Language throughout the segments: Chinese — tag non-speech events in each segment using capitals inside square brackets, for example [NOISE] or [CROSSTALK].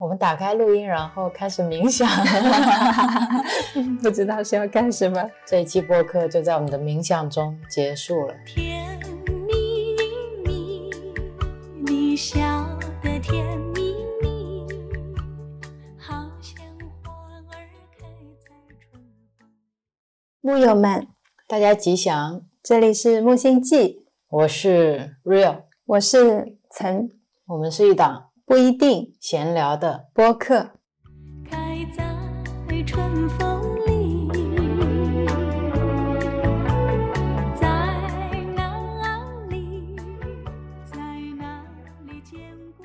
我们打开录音，然后开始冥想。[LAUGHS] 不知道是要干什么。这一期播客就在我们的冥想中结束了。甜蜜蜜，你笑得甜蜜蜜，好像花儿开在春风。木友们，大家吉祥，这里是木星记，我是 Real，我是岑，我们是一档不一定闲聊的。播客。开在春风里，在哪里，在哪里见过？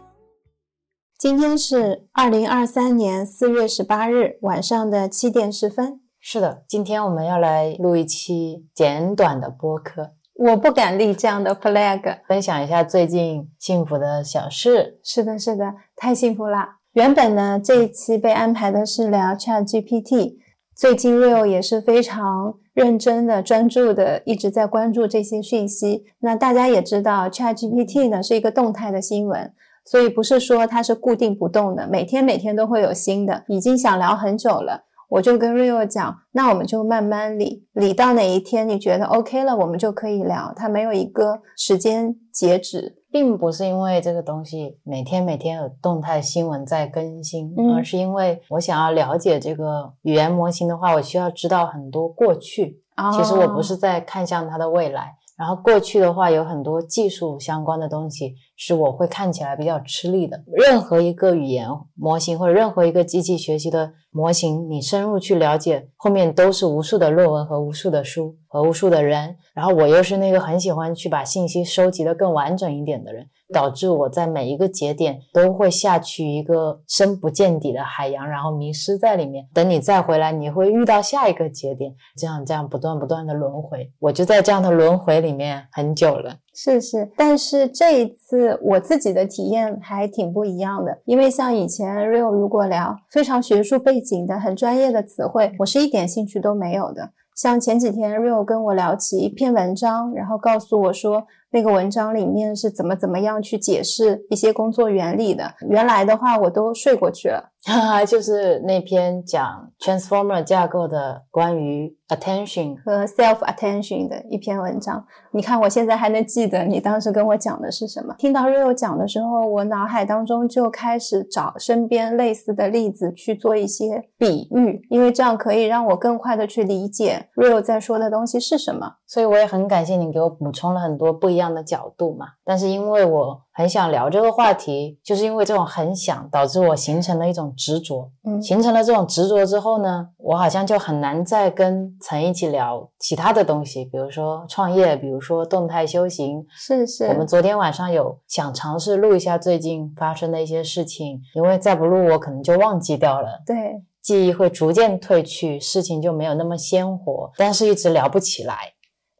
今天是二零二三年四月十八日晚上的七点十分。是的，今天我们要来录一期简短的播客，我不敢立这样的 flag。分享一下最近幸福的小事。是的，是的，太幸福啦！原本呢，这一期被安排的是聊 Chat GPT，最近 Real 也是非常认真的、专注的，一直在关注这些讯息。那大家也知道，Chat GPT 呢是一个动态的新闻，所以不是说它是固定不动的，每天每天都会有新的。已经想聊很久了，我就跟 Rio 讲，那我们就慢慢理，理到哪一天你觉得 OK 了，我们就可以聊。它没有一个时间截止。并不是因为这个东西每天每天有动态新闻在更新，嗯而是因为我想要了解这个语言模型的话，我需要知道很多过去。其实我不是在看向它的未来，然后过去的话有很多技术相关的东西是我会看起来比较吃力的。任何一个语言模型或者任何一个机器学习的模型，你深入去了解，后面都是无数的论文和无数的书和无数的人。然后我又是那个很喜欢去把信息收集的更完整一点的人，导致我在每一个节点都会下去一个深不见底的海洋，然后迷失在里面。等你再回来，你会遇到下一个节点，这样这样不断不断的轮回。我就在这样的轮回里面很久了。是是，但是这一次我自己的体验还挺不一样的，因为像以前 Real 如果聊非常学术背景的、很专业的词汇，我是一点兴趣都没有的。像前几天 Real 跟我聊起一篇文章，然后告诉我说那个文章里面是怎么怎么样去解释一些工作原理的，原来的话我都睡过去了。哈哈，就是那篇讲 Transformer 架构的关于 attention 和 self attention 的一篇文章。你看，我现在还能记得你当时跟我讲的是什么。听到 Rio 讲的时候，我脑海当中就开始找身边类似的例子去做一些比喻，因为这样可以让我更快的去理解 Rio 在说的东西是什么。所以我也很感谢你给我补充了很多不一样的角度嘛。但是因为我很想聊这个话题，就是因为这种很想，导致我形成了一种执着。嗯，形成了这种执着之后呢，我好像就很难再跟陈一起聊其他的东西，比如说创业，比如说动态修行。是是，我们昨天晚上有想尝试录一下最近发生的一些事情，因为再不录我可能就忘记掉了。对，记忆会逐渐褪去，事情就没有那么鲜活，但是一直聊不起来。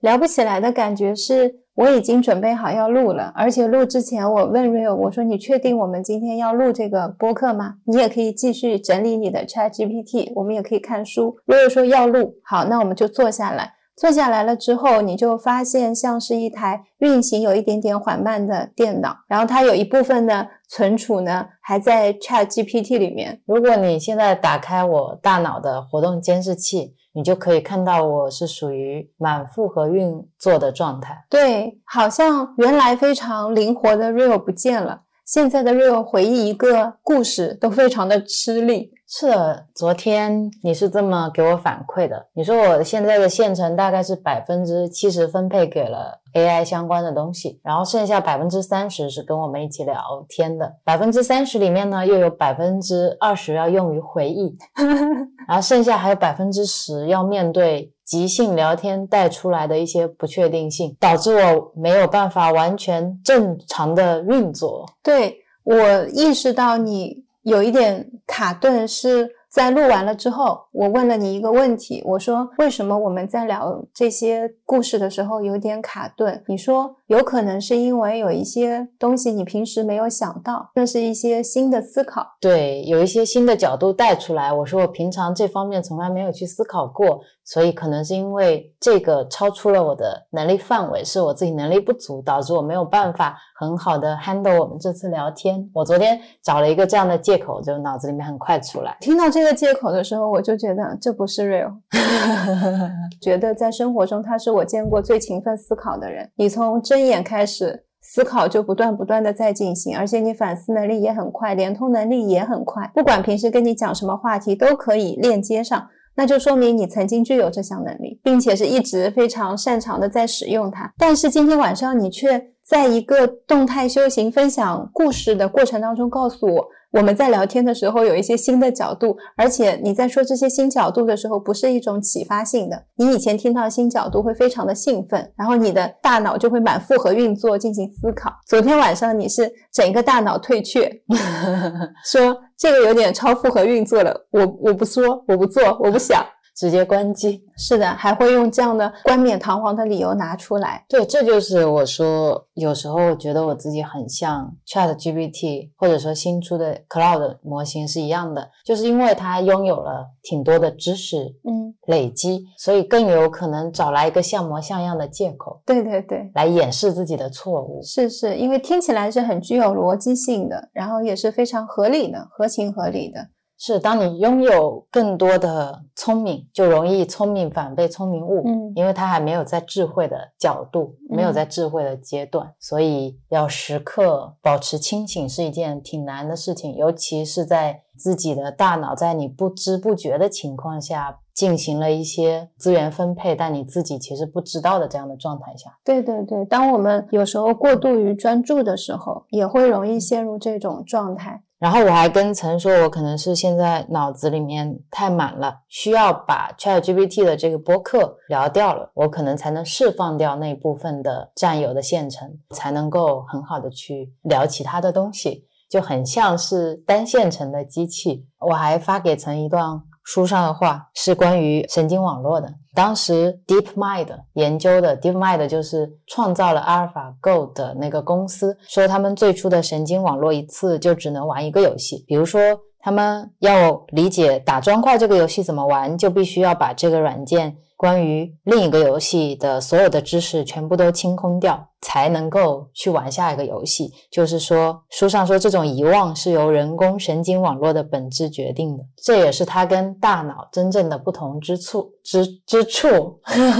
聊不起来的感觉是我已经准备好要录了，而且录之前我问 Rio，我说你确定我们今天要录这个播客吗？你也可以继续整理你的 Chat GPT，我们也可以看书。Rio 说要录，好，那我们就坐下来。坐下来了之后，你就发现像是一台运行有一点点缓慢的电脑，然后它有一部分的存储呢还在 Chat GPT 里面。如果你现在打开我大脑的活动监视器，你就可以看到我是属于满负荷运作的状态。对，好像原来非常灵活的 Rio 不见了，现在的 Rio 回忆一个故事都非常的吃力。是的，昨天你是这么给我反馈的，你说我现在的线程大概是百分之七十分配给了 AI 相关的东西，然后剩下百分之三十是跟我们一起聊天的，百分之三十里面呢又有百分之二十要用于回忆，[LAUGHS] 然后剩下还有百分之十要面对即兴聊天带出来的一些不确定性，导致我没有办法完全正常的运作。对我意识到你有一点卡顿，是在录完了之后，我问了你一个问题，我说为什么我们在聊这些故事的时候有点卡顿。你说有可能是因为有一些东西你平时没有想到，那是一些新的思考。对，有一些新的角度带出来。我说我平常这方面从来没有去思考过，所以可能是因为这个超出了我的能力范围，是我自己能力不足，导致我没有办法很好的 handle 我们这次聊天。我昨天找了一个这样的借口，就脑子里面很快出来。听到这个借口的时候，我就觉得这不是 real，[LAUGHS] 觉得在生活中他是我见过最勤奋思考的人。你从睁眼开始。思考就不断不断的在进行，而且你反思能力也很快，连通能力也很快。不管平时跟你讲什么话题，都可以链接上，那就说明你曾经具有这项能力，并且是一直非常擅长的在使用它。但是今天晚上你却在一个动态修行分享故事的过程当中，告诉我。我们在聊天的时候有一些新的角度，而且你在说这些新角度的时候，不是一种启发性的。你以前听到新角度会非常的兴奋，然后你的大脑就会满负荷运作进行思考。昨天晚上你是整个大脑退却，[LAUGHS] 说这个有点超负荷运作了，我我不说，我不做，我不想。直接关机，是的，还会用这样的冠冕堂皇的理由拿出来。对，这就是我说，有时候我觉得我自己很像 Chat GPT，或者说新出的 Cloud 模型是一样的，就是因为它拥有了挺多的知识，嗯，累积，所以更有可能找来一个像模像样的借口，对对对，来掩饰自己的错误。是是，因为听起来是很具有逻辑性的，然后也是非常合理的，合情合理的。是，当你拥有更多的聪明，就容易聪明反被聪明误。嗯，因为他还没有在智慧的角度，没有在智慧的阶段，所以要时刻保持清醒是一件挺难的事情，尤其是在自己的大脑在你不知不觉的情况下进行了一些资源分配，但你自己其实不知道的这样的状态下。对对对，当我们有时候过度于专注的时候，也会容易陷入这种状态。然后我还跟陈说，我可能是现在脑子里面太满了，需要把 ChatGPT 的这个播客聊掉了，我可能才能释放掉那部分的占有的线程，才能够很好的去聊其他的东西，就很像是单线程的机器。我还发给曾一段。书上的话是关于神经网络的。当时 DeepMind 研究的 DeepMind 就是创造了 AlphaGo 的那个公司，说他们最初的神经网络一次就只能玩一个游戏。比如说，他们要理解打砖块这个游戏怎么玩，就必须要把这个软件关于另一个游戏的所有的知识全部都清空掉。才能够去玩下一个游戏。就是说，书上说这种遗忘是由人工神经网络的本质决定的，这也是它跟大脑真正的不同之处之之处。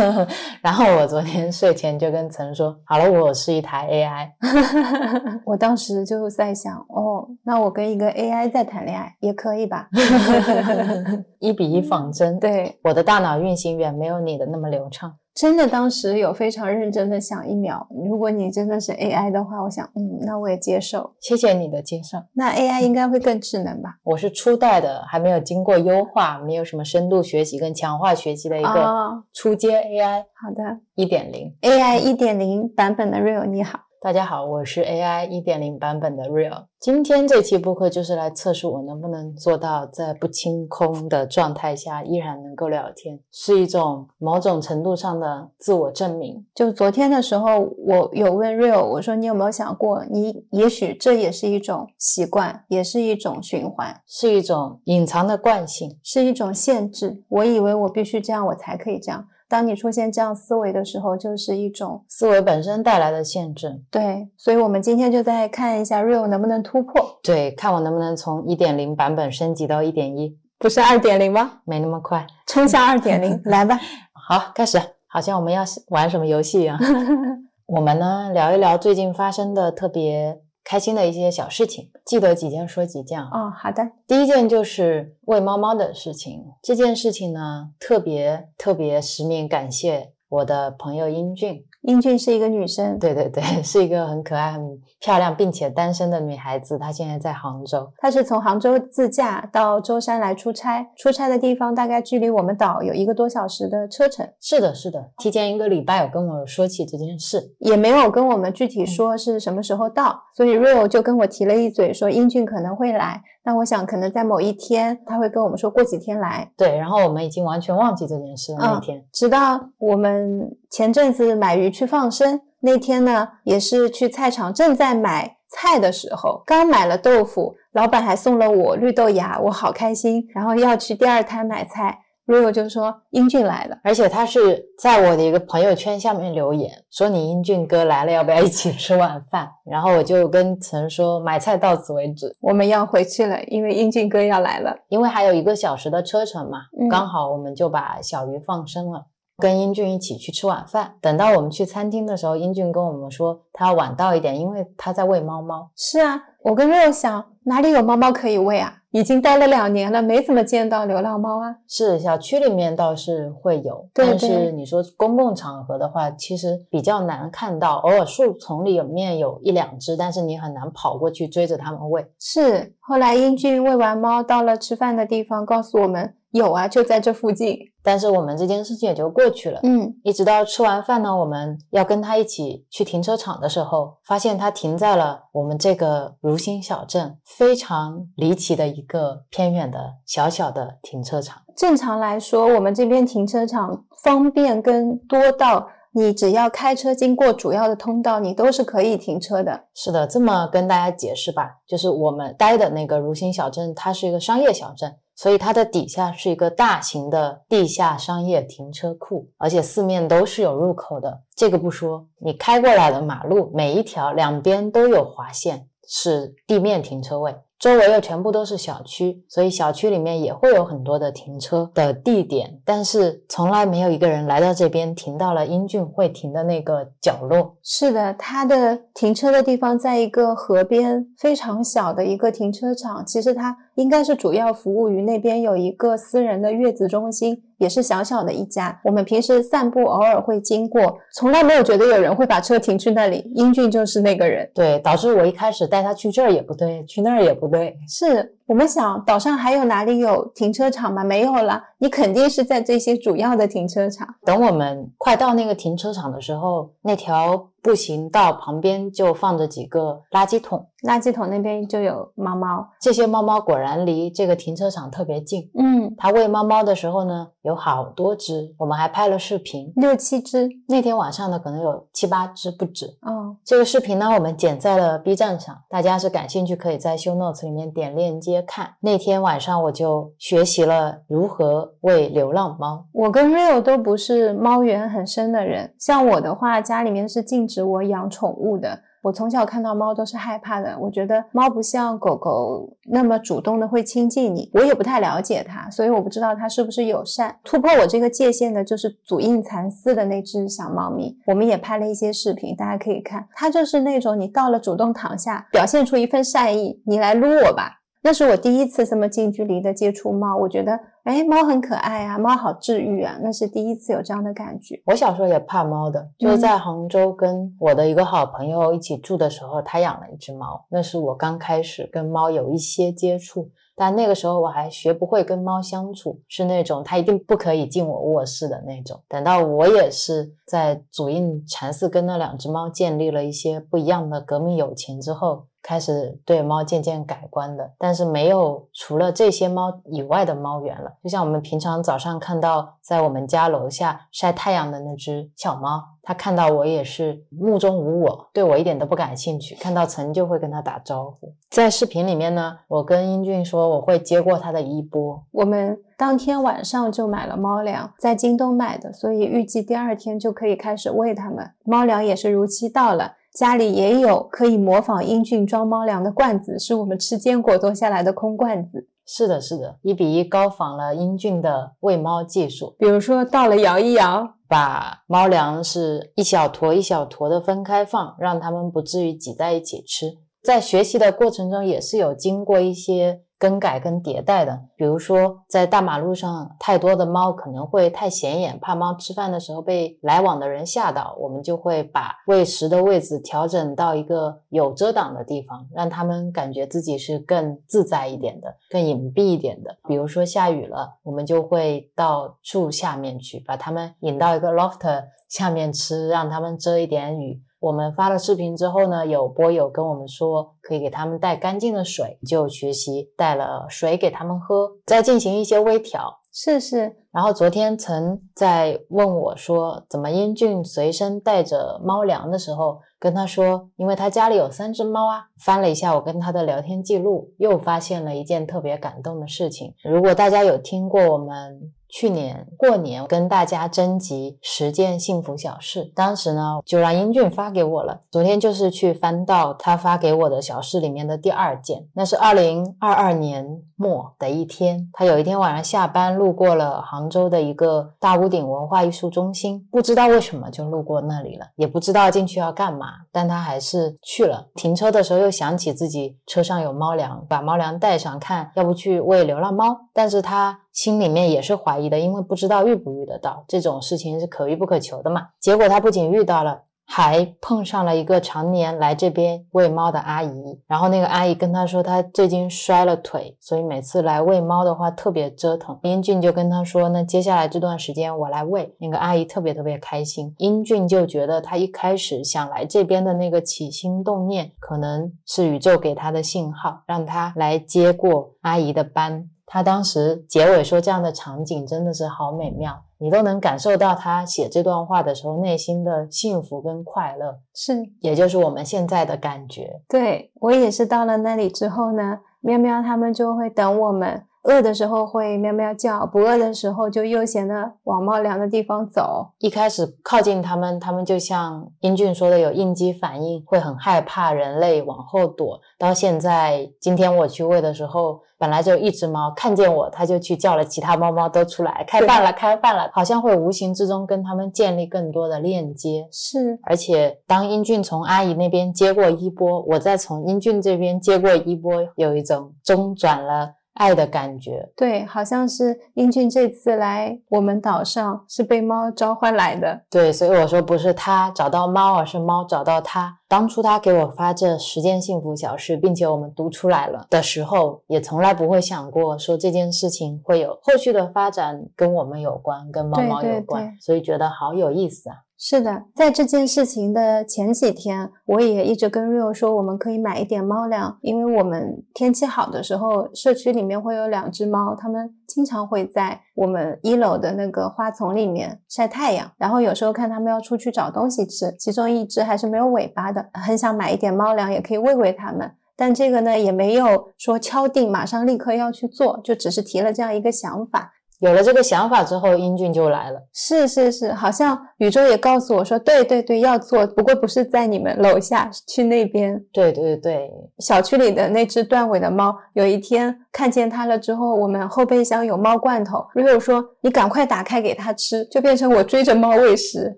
[LAUGHS] 然后我昨天睡前就跟曾说：“好了，我是一台 AI。[LAUGHS] ”我当时就在想，哦，那我跟一个 AI 在谈恋爱也可以吧？[LAUGHS] 一比一仿真。对，我的大脑运行远没有你的那么流畅。真的，当时有非常认真的想一秒，如果你真的是 AI 的话，我想，嗯，那我也接受。谢谢你的接受。那 AI 应该会更智能吧？我是初代的，还没有经过优化，没有什么深度学习跟强化学习的一个初阶 AI。好的，一点零 AI 一点零版本的 Real，你好。大家好，我是 AI 一点零版本的 Real。今天这期播客就是来测试我能不能做到在不清空的状态下依然能够聊天，是一种某种程度上的自我证明。就昨天的时候，我有问 Real，我说你有没有想过，你也许这也是一种习惯，也是一种循环，是一种隐藏的惯性，是一种限制。我以为我必须这样，我才可以这样。当你出现这样思维的时候，就是一种思维本身带来的限制。对，所以我们今天就再看一下 Real 能不能突破。对，看我能不能从一点零版本升级到一点一，不是二点零吗？没那么快，冲向二点零，[LAUGHS] 来吧。好，开始。好像我们要玩什么游戏一样。[LAUGHS] 我们呢，聊一聊最近发生的特别。开心的一些小事情，记得几件说几件啊。哦，好的。第一件就是喂猫猫的事情，这件事情呢，特别特别实名感谢我的朋友英俊。英俊是一个女生，对 [LAUGHS] 对对，是一个很可爱、很漂亮，并且单身的女孩子。她现在在杭州，她是从杭州自驾到舟山来出差，出差的地方大概距离我们岛有一个多小时的车程。是的，是的，提前一个礼拜有跟我说起这件事，也没有跟我们具体说是什么时候到，所以 Real 就跟我提了一嘴，说英俊可能会来。那我想可能在某一天他会跟我们说过几天来，对，然后我们已经完全忘记这件事了。那天，直到我们前阵子买鱼去放生那天呢，也是去菜场正在买菜的时候，刚买了豆腐，老板还送了我绿豆芽，我好开心。然后要去第二摊买菜。Rio 就说英俊来了，而且他是在我的一个朋友圈下面留言说你英俊哥来了，要不要一起吃晚饭？然后我就跟陈说买菜到此为止，我们要回去了，因为英俊哥要来了，因为还有一个小时的车程嘛，刚好我们就把小鱼放生了，跟英俊一起去吃晚饭。等到我们去餐厅的时候，英俊跟我们说他要晚到一点，因为他在喂猫猫。是啊，我跟 Rio 想哪里有猫猫可以喂啊？已经待了两年了，没怎么见到流浪猫啊。是小区里面倒是会有，但是你说公共场合的话，其实比较难看到。偶尔树丛里面有一两只，但是你很难跑过去追着它们喂。是后来英俊喂完猫，到了吃饭的地方，告诉我们有啊，就在这附近。但是我们这件事情也就过去了。嗯，一直到吃完饭呢，我们要跟他一起去停车场的时候，发现他停在了我们这个如新小镇非常离奇的一个偏远的小小的停车场。正常来说，我们这边停车场方便跟多到你只要开车经过主要的通道，你都是可以停车的。是的，这么跟大家解释吧，就是我们待的那个如新小镇，它是一个商业小镇。所以它的底下是一个大型的地下商业停车库，而且四面都是有入口的。这个不说，你开过来的马路每一条两边都有划线，是地面停车位。周围又全部都是小区，所以小区里面也会有很多的停车的地点，但是从来没有一个人来到这边停到了英俊会停的那个角落。是的，它的停车的地方在一个河边，非常小的一个停车场。其实它应该是主要服务于那边有一个私人的月子中心。也是小小的一家，我们平时散步偶尔会经过，从来没有觉得有人会把车停去那里。英俊就是那个人，对，导致我一开始带他去这儿也不对，去那儿也不对，是。我们想岛上还有哪里有停车场吗？没有了，你肯定是在这些主要的停车场。等我们快到那个停车场的时候，那条步行道旁边就放着几个垃圾桶，垃圾桶那边就有猫猫。这些猫猫果然离这个停车场特别近。嗯，它喂猫猫的时候呢，有好多只，我们还拍了视频，六七只。那天晚上呢，可能有七八只不止。哦，这个视频呢，我们剪在了 B 站上，大家是感兴趣可以在 Show Notes 里面点链接。接看那天晚上，我就学习了如何喂流浪猫。我跟 Rio 都不是猫缘很深的人，像我的话，家里面是禁止我养宠物的。我从小看到猫都是害怕的，我觉得猫不像狗狗那么主动的会亲近你。我也不太了解它，所以我不知道它是不是友善。突破我这个界限的就是祖印蚕丝的那只小猫咪，我们也拍了一些视频，大家可以看。它就是那种你到了主动躺下，表现出一份善意，你来撸我吧。那是我第一次这么近距离的接触猫，我觉得，哎，猫很可爱啊，猫好治愈啊，那是第一次有这样的感觉。我小时候也怕猫的，就是在杭州跟我的一个好朋友一起住的时候，他养了一只猫，那是我刚开始跟猫有一些接触，但那个时候我还学不会跟猫相处，是那种它一定不可以进我卧室的那种。等到我也是在祖印禅寺跟那两只猫建立了一些不一样的革命友情之后。开始对猫渐渐改观的，但是没有除了这些猫以外的猫源了。就像我们平常早上看到在我们家楼下晒太阳的那只小猫，它看到我也是目中无我，对我一点都不感兴趣。看到陈就会跟它打招呼。在视频里面呢，我跟英俊说我会接过它的衣钵。我们当天晚上就买了猫粮，在京东买的，所以预计第二天就可以开始喂它们。猫粮也是如期到了。家里也有可以模仿英俊装猫粮的罐子，是我们吃坚果多下来的空罐子。是的，是的，一比一高仿了英俊的喂猫技术。比如说，到了摇一摇，把猫粮是一小坨一小坨的分开放，让它们不至于挤在一起吃。在学习的过程中，也是有经过一些。更改跟迭代的，比如说在大马路上太多的猫可能会太显眼，怕猫吃饭的时候被来往的人吓到，我们就会把喂食的位置调整到一个有遮挡的地方，让它们感觉自己是更自在一点的、更隐蔽一点的。比如说下雨了，我们就会到树下面去，把它们引到一个 loft 下面吃，让它们遮一点雨。我们发了视频之后呢，有波友跟我们说可以给他们带干净的水，就学习带了水给他们喝，再进行一些微调。是是，然后昨天曾在问我说，怎么英俊随身带着猫粮的时候，跟他说，因为他家里有三只猫啊。翻了一下我跟他的聊天记录，又发现了一件特别感动的事情。如果大家有听过我们。去年过年跟大家征集十件幸福小事，当时呢就让英俊发给我了。昨天就是去翻到他发给我的小事里面的第二件，那是二零二二年末的一天。他有一天晚上下班路过了杭州的一个大屋顶文化艺术中心，不知道为什么就路过那里了，也不知道进去要干嘛，但他还是去了。停车的时候又想起自己车上有猫粮，把猫粮带上，看要不去喂流浪猫，但是他。心里面也是怀疑的，因为不知道遇不遇得到这种事情是可遇不可求的嘛。结果他不仅遇到了，还碰上了一个常年来这边喂猫的阿姨。然后那个阿姨跟他说，他最近摔了腿，所以每次来喂猫的话特别折腾。英俊就跟他说，那接下来这段时间我来喂。那个阿姨特别特别开心。英俊就觉得他一开始想来这边的那个起心动念，可能是宇宙给他的信号，让他来接过阿姨的班。他当时结尾说这样的场景真的是好美妙，你都能感受到他写这段话的时候内心的幸福跟快乐，是，也就是我们现在的感觉。对我也是到了那里之后呢，喵喵他们就会等我们。饿的时候会喵喵叫，不饿的时候就悠闲的往猫粮的地方走。一开始靠近他们，他们就像英俊说的有应激反应，会很害怕人类，往后躲。到现在，今天我去喂的时候，本来就一只猫看见我，它就去叫了其他猫猫都出来，开饭了，开饭了，好像会无形之中跟它们建立更多的链接。是，而且当英俊从阿姨那边接过衣钵，我再从英俊这边接过衣钵，有一种中转了。爱的感觉，对，好像是英俊这次来我们岛上是被猫召唤来的，对，所以我说不是他找到猫，而是猫找到他。当初他给我发这十件幸福小事，并且我们读出来了的时候，也从来不会想过说这件事情会有后续的发展，跟我们有关，跟猫猫有关，所以觉得好有意思啊。是的，在这件事情的前几天，我也一直跟 Rio 说，我们可以买一点猫粮，因为我们天气好的时候，社区里面会有两只猫，它们经常会在我们一楼的那个花丛里面晒太阳，然后有时候看它们要出去找东西吃，其中一只还是没有尾巴的，很想买一点猫粮，也可以喂喂它们，但这个呢，也没有说敲定马上立刻要去做，就只是提了这样一个想法。有了这个想法之后，英俊就来了。是是是，好像宇宙也告诉我说，对对对，要做，不过不是在你们楼下，去那边。对对对，小区里的那只断尾的猫，有一天。看见它了之后，我们后备箱有猫罐头。Rio 说：“你赶快打开给它吃。”就变成我追着猫喂食。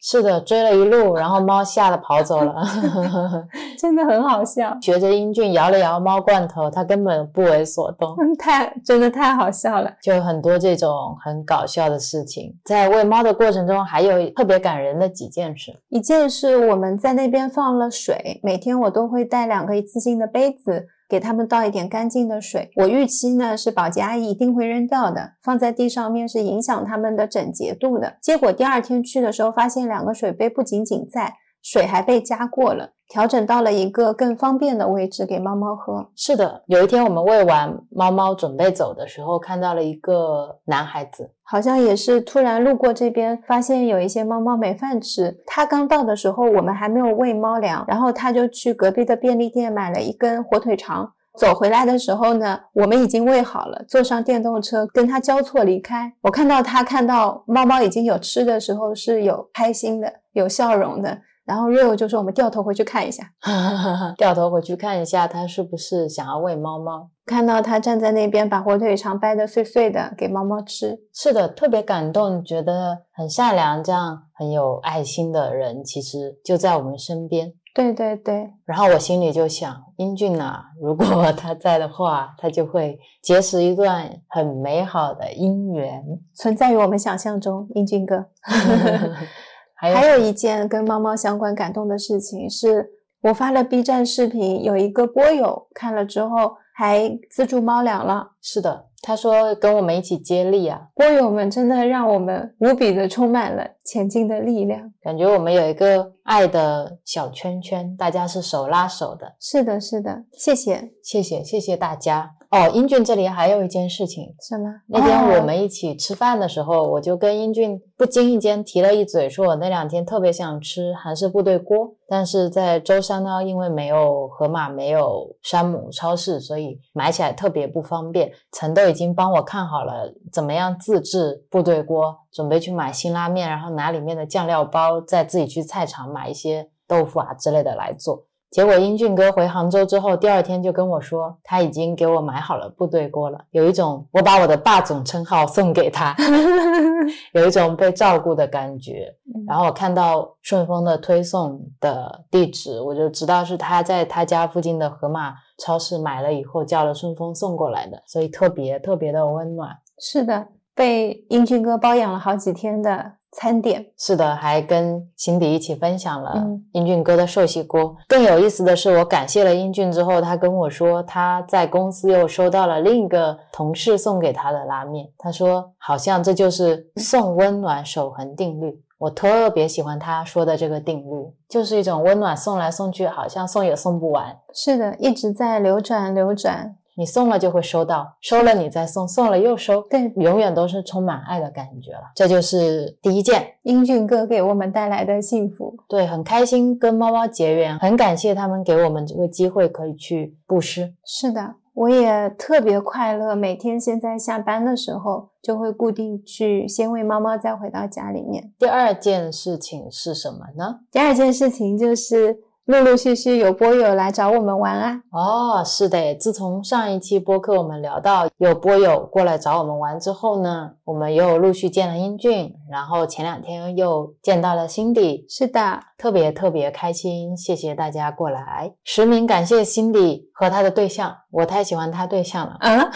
是的，追了一路，然后猫吓得跑走了 [LAUGHS] [LAUGHS] 真的很好笑。学着英俊摇了摇猫罐头，它根本不为所动。嗯太真的太好笑了，就很多这种很搞笑的事情。在喂猫的过程中，还有特别感人的几件事。一件是我们在那边放了水，每天我都会带两个一次性的杯子。给他们倒一点干净的水。我预期呢是保洁阿姨一定会扔掉的，放在地上面是影响他们的整洁度的。结果第二天去的时候，发现两个水杯不仅仅在，水还被加过了。调整到了一个更方便的位置给猫猫喝。是的，有一天我们喂完猫猫准备走的时候，看到了一个男孩子，好像也是突然路过这边，发现有一些猫猫没饭吃。他刚到的时候，我们还没有喂猫粮，然后他就去隔壁的便利店买了一根火腿肠。走回来的时候呢，我们已经喂好了，坐上电动车跟他交错离开。我看到他看到猫猫已经有吃的时候是有开心的，有笑容的。然后 Rio 就说：“我们掉头回去看一下，[LAUGHS] 掉头回去看一下，他是不是想要喂猫猫？看到他站在那边，把火腿肠掰得碎碎的给猫猫吃。是的，特别感动，觉得很善良，这样很有爱心的人，其实就在我们身边。对对对。然后我心里就想，英俊啊，如果 [LAUGHS] 他在的话，他就会结识一段很美好的姻缘，存在于我们想象中，英俊哥。[LAUGHS] 还有一件跟猫猫相关感动的事情，是我发了 B 站视频，有一个波友看了之后还资助猫粮了。是的。他说跟我们一起接力啊，波友们真的让我们无比的充满了前进的力量。感觉我们有一个爱的小圈圈，大家是手拉手的。是的，是的，谢谢。谢谢，谢谢大家。哦，英俊这里还有一件事情，什么？那天我哦们一起吃饭的时候，我就跟英俊不经意间提了一嘴，说我那两天特别想吃韩式部队锅，但是在舟山呢，因为没有盒马，没有山姆超市，所以买起来特别不方便。陈都已经帮我看好了怎么样自制部队锅，准备去买辛拉面，然后拿里面的酱料包，再自己去菜场买一些豆腐啊之类的来做。结果英俊哥回杭州之后，第二天就跟我说，他已经给我买好了部队锅了，有一种我把我的霸总称号送给他，[LAUGHS] 有一种被照顾的感觉。嗯然后我看到顺丰的推送的地址，我就知道是他在他家附近的盒马超市买了以后叫了顺丰送过来的，所以特别特别的温暖。是的，被英俊哥包养了好几天的餐点。是的，还跟辛迪一起分享了嗯英俊哥的寿喜锅。更有意思的是，我感谢了英俊之后，他跟我说他在公司又收到了另一个同事送给他的拉面。他说好像这就是送温暖守恒定律。我特别喜欢他说的这个定律，就是一种温暖送来送去，好像送也送不完。是的，一直在流转流转。你送了就会收到，收了你再送，送了又收，更，永远都是充满爱的感觉了。这就是第一件。英俊哥给我们带来的幸福。对，很开心跟猫猫结缘，很感谢他们给我们这个机会可以去布施。是的，我也特别快乐。每天现在下班的时候，就会固定去先喂猫猫，再回到家里面。第二件事情是什么呢？第二件事情就是陆陆续续有波友来找我们玩啊。哦，是的，自从上一期播客我们聊到有波友过来找我们玩之后呢，我们又陆续见了英俊，然后前两天又见到了 Cindy，是的，特别特别开心，谢谢大家过来，实名感谢 Cindy 和他的对象，我太喜欢他对象了。[LAUGHS] 啊，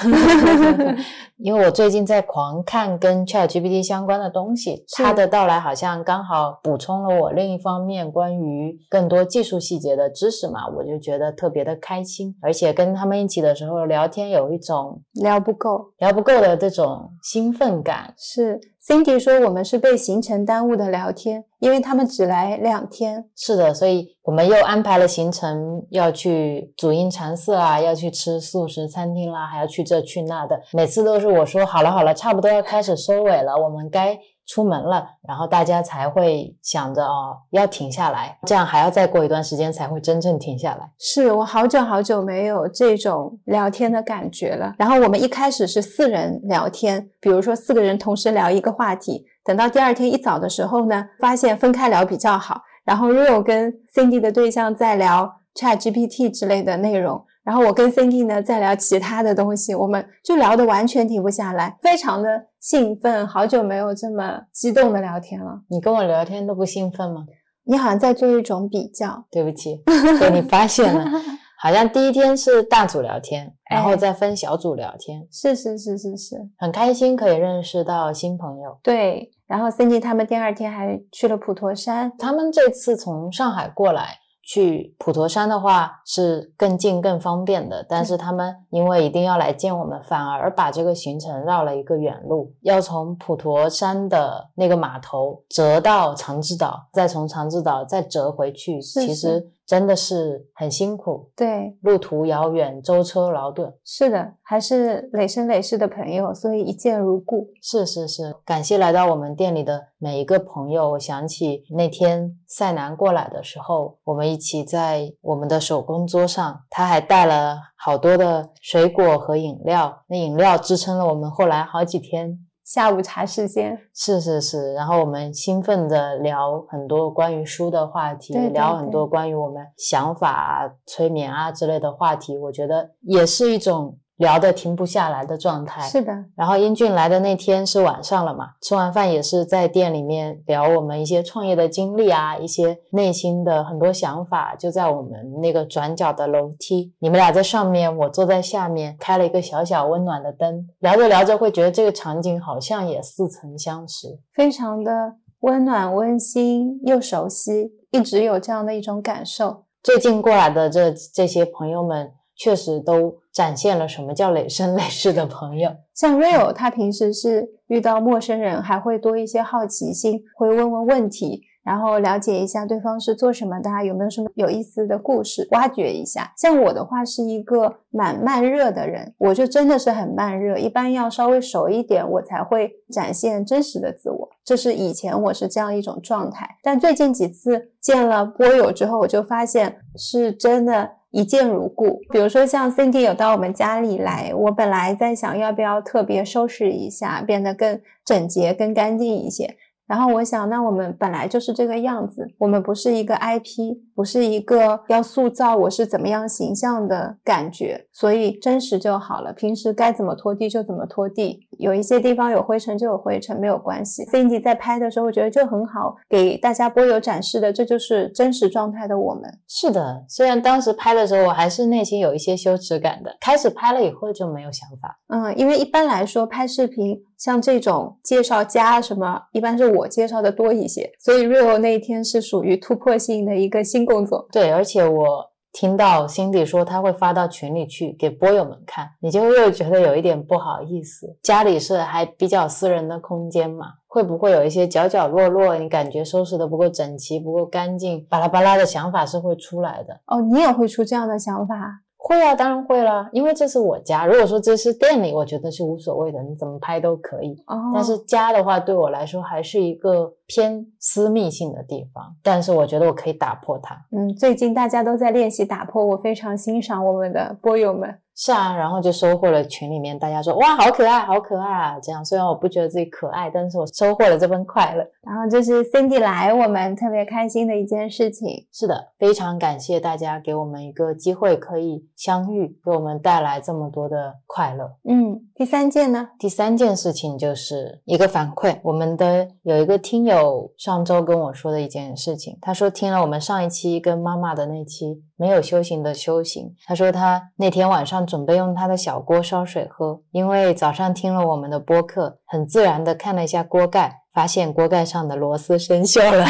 因为我最近在狂看跟 ChatGPT 相关的东西，是它的到来好像刚好补充了我另一方面关于更多技术细节的知识嘛，我就觉得特别的开心，而且跟他们一起的时候聊天有一种聊不够。聊不够的这种兴奋感。是 Cindy 说我们是被行程耽误的聊天，因为他们只来两天。是的，所以我们又安排了行程，要去祖荫禅寺啊，要去吃素食餐厅啦，还要去这去那的。每次都是我说好了好了，差不多要开始收尾了，我们该出门了，然后大家才会想着哦要停下来，这样还要再过一段时间才会真正停下来。是我好久好久没有这种聊天的感觉了。然后我们一开始是四人聊天，比如说四个人同时聊一个话题，等到第二天一早的时候呢，发现分开聊比较好。然后 Rio 跟 Cindy 的对象在聊 Chat GPT 之类的内容，然后我跟 Cindy 呢在聊其他的东西，我们就聊的完全停不下来，非常的兴奋，好久没有这么激动的聊天了。你跟我聊天都不兴奋吗？你好像在做一种比较，对不起，被你发现了。[LAUGHS] 好像第一天是大组聊天，然后哎再分小组聊天，是是是是是，很开心可以认识到新朋友。对。然后 Cindy 他们第二天还去了普陀山，他们这次从上海过来去普陀山的话是更近更方便的，但是他们因为一定要来见我们，反而把这个行程绕了一个远路，要从普陀山的那个码头折到长治岛，再从长治岛再折回去，其实真的是很辛苦，对，路途遥远，舟车劳顿。是的，还是累生累世的朋友，所以一见如故。是是是，感谢来到我们店里的每一个朋友。我想起那天赛南过来的时候，我们一起在我们的手工桌上，他还带了好多的水果和饮料，那饮料支撑了我们后来好几天。下午茶时间，是是是，然后我们兴奋的聊很多关于书的话题，对对聊很多关于我们想法啊、催眠啊之类的话题，我觉得也是一种聊得停不下来的状态。是的，然后英俊来的那天是晚上了嘛，吃完饭也是在店里面聊我们一些创业的经历啊，一些内心的很多想法，就在我们那个转角的楼梯，你们俩在上面，我坐在下面，开了一个小小温暖的灯，聊着聊着会觉得这个场景好像也似曾相识。非常的温暖、温馨又熟悉，一直有这样的一种感受。最近过来的这这些朋友们，确实都展现了什么叫累生 [LAUGHS] 累世的朋友。像 Rio，他平时是遇到陌生人还会多一些好奇心，会问问问题。然后了解一下对方是做什么的，有没有什么有意思的故事，挖掘一下。像我的话是一个蛮慢热的人，我就真的是很慢热，一般要稍微熟一点，我才会展现真实的自我。这是以前我是这样一种状态，但最近几次见了波友之后，我就发现是真的，一见如故。比如说像 Cindy 有到我们家里来，我本来在想要不要特别收拾一下，变得更整洁、更干净一些。然后我想，那我们本来就是这个样子，我们不是一个 IP，不是一个要塑造我是怎么样形象的感觉，所以真实就好了。平时该怎么拖地就怎么拖地，有一些地方有灰尘就有灰尘，没有关系。Cindy 在拍的时候，我觉得就很好，给大家播友展示的，这就是真实状态的我们。是的，虽然当时拍的时候，我还是内心有一些羞耻感的，开始拍了以后就没有想法。嗯，因为一般来说拍视频。像这种介绍家什么，一般是我介绍的多一些，所以 Real 那一天是属于突破性的一个新工作。对，而且我听到 Cindy 说他会发到群里去给波友们看，你就又觉得有一点不好意思。家里是还比较私人的空间嘛，会不会有一些角角落落，你感觉收拾的不够整齐、不够干净，巴拉巴拉的想法是会出来的。哦，你也会出这样的想法？会啊，当然会了，因为这是我家。如果说这是店里，我觉得是无所谓的，你怎么拍都可以。哦，但是家的话，对我来说还是一个偏私密性的地方。但是我觉得我可以打破它。嗯，最近大家都在练习打破，我非常欣赏我们的波友们。是啊，然后就收获了群里面大家说哇，好可爱，好可爱啊！这样虽然我不觉得自己可爱，但是我收获了这份快乐。然后就是 Cindy 来，我们特别开心的一件事情。是的，非常感谢大家给我们一个机会可以相遇，给我们带来这么多的快乐。嗯，第三件呢？第三件事情就是一个反馈，我们的有一个听友上周跟我说的一件事情，他说听了我们上一期跟妈妈的那期。没有修行的修行。他说他那天晚上准备用他的小锅烧水喝，因为早上听了我们的播客，很自然的看了一下锅盖。发现锅盖上的螺丝生锈了，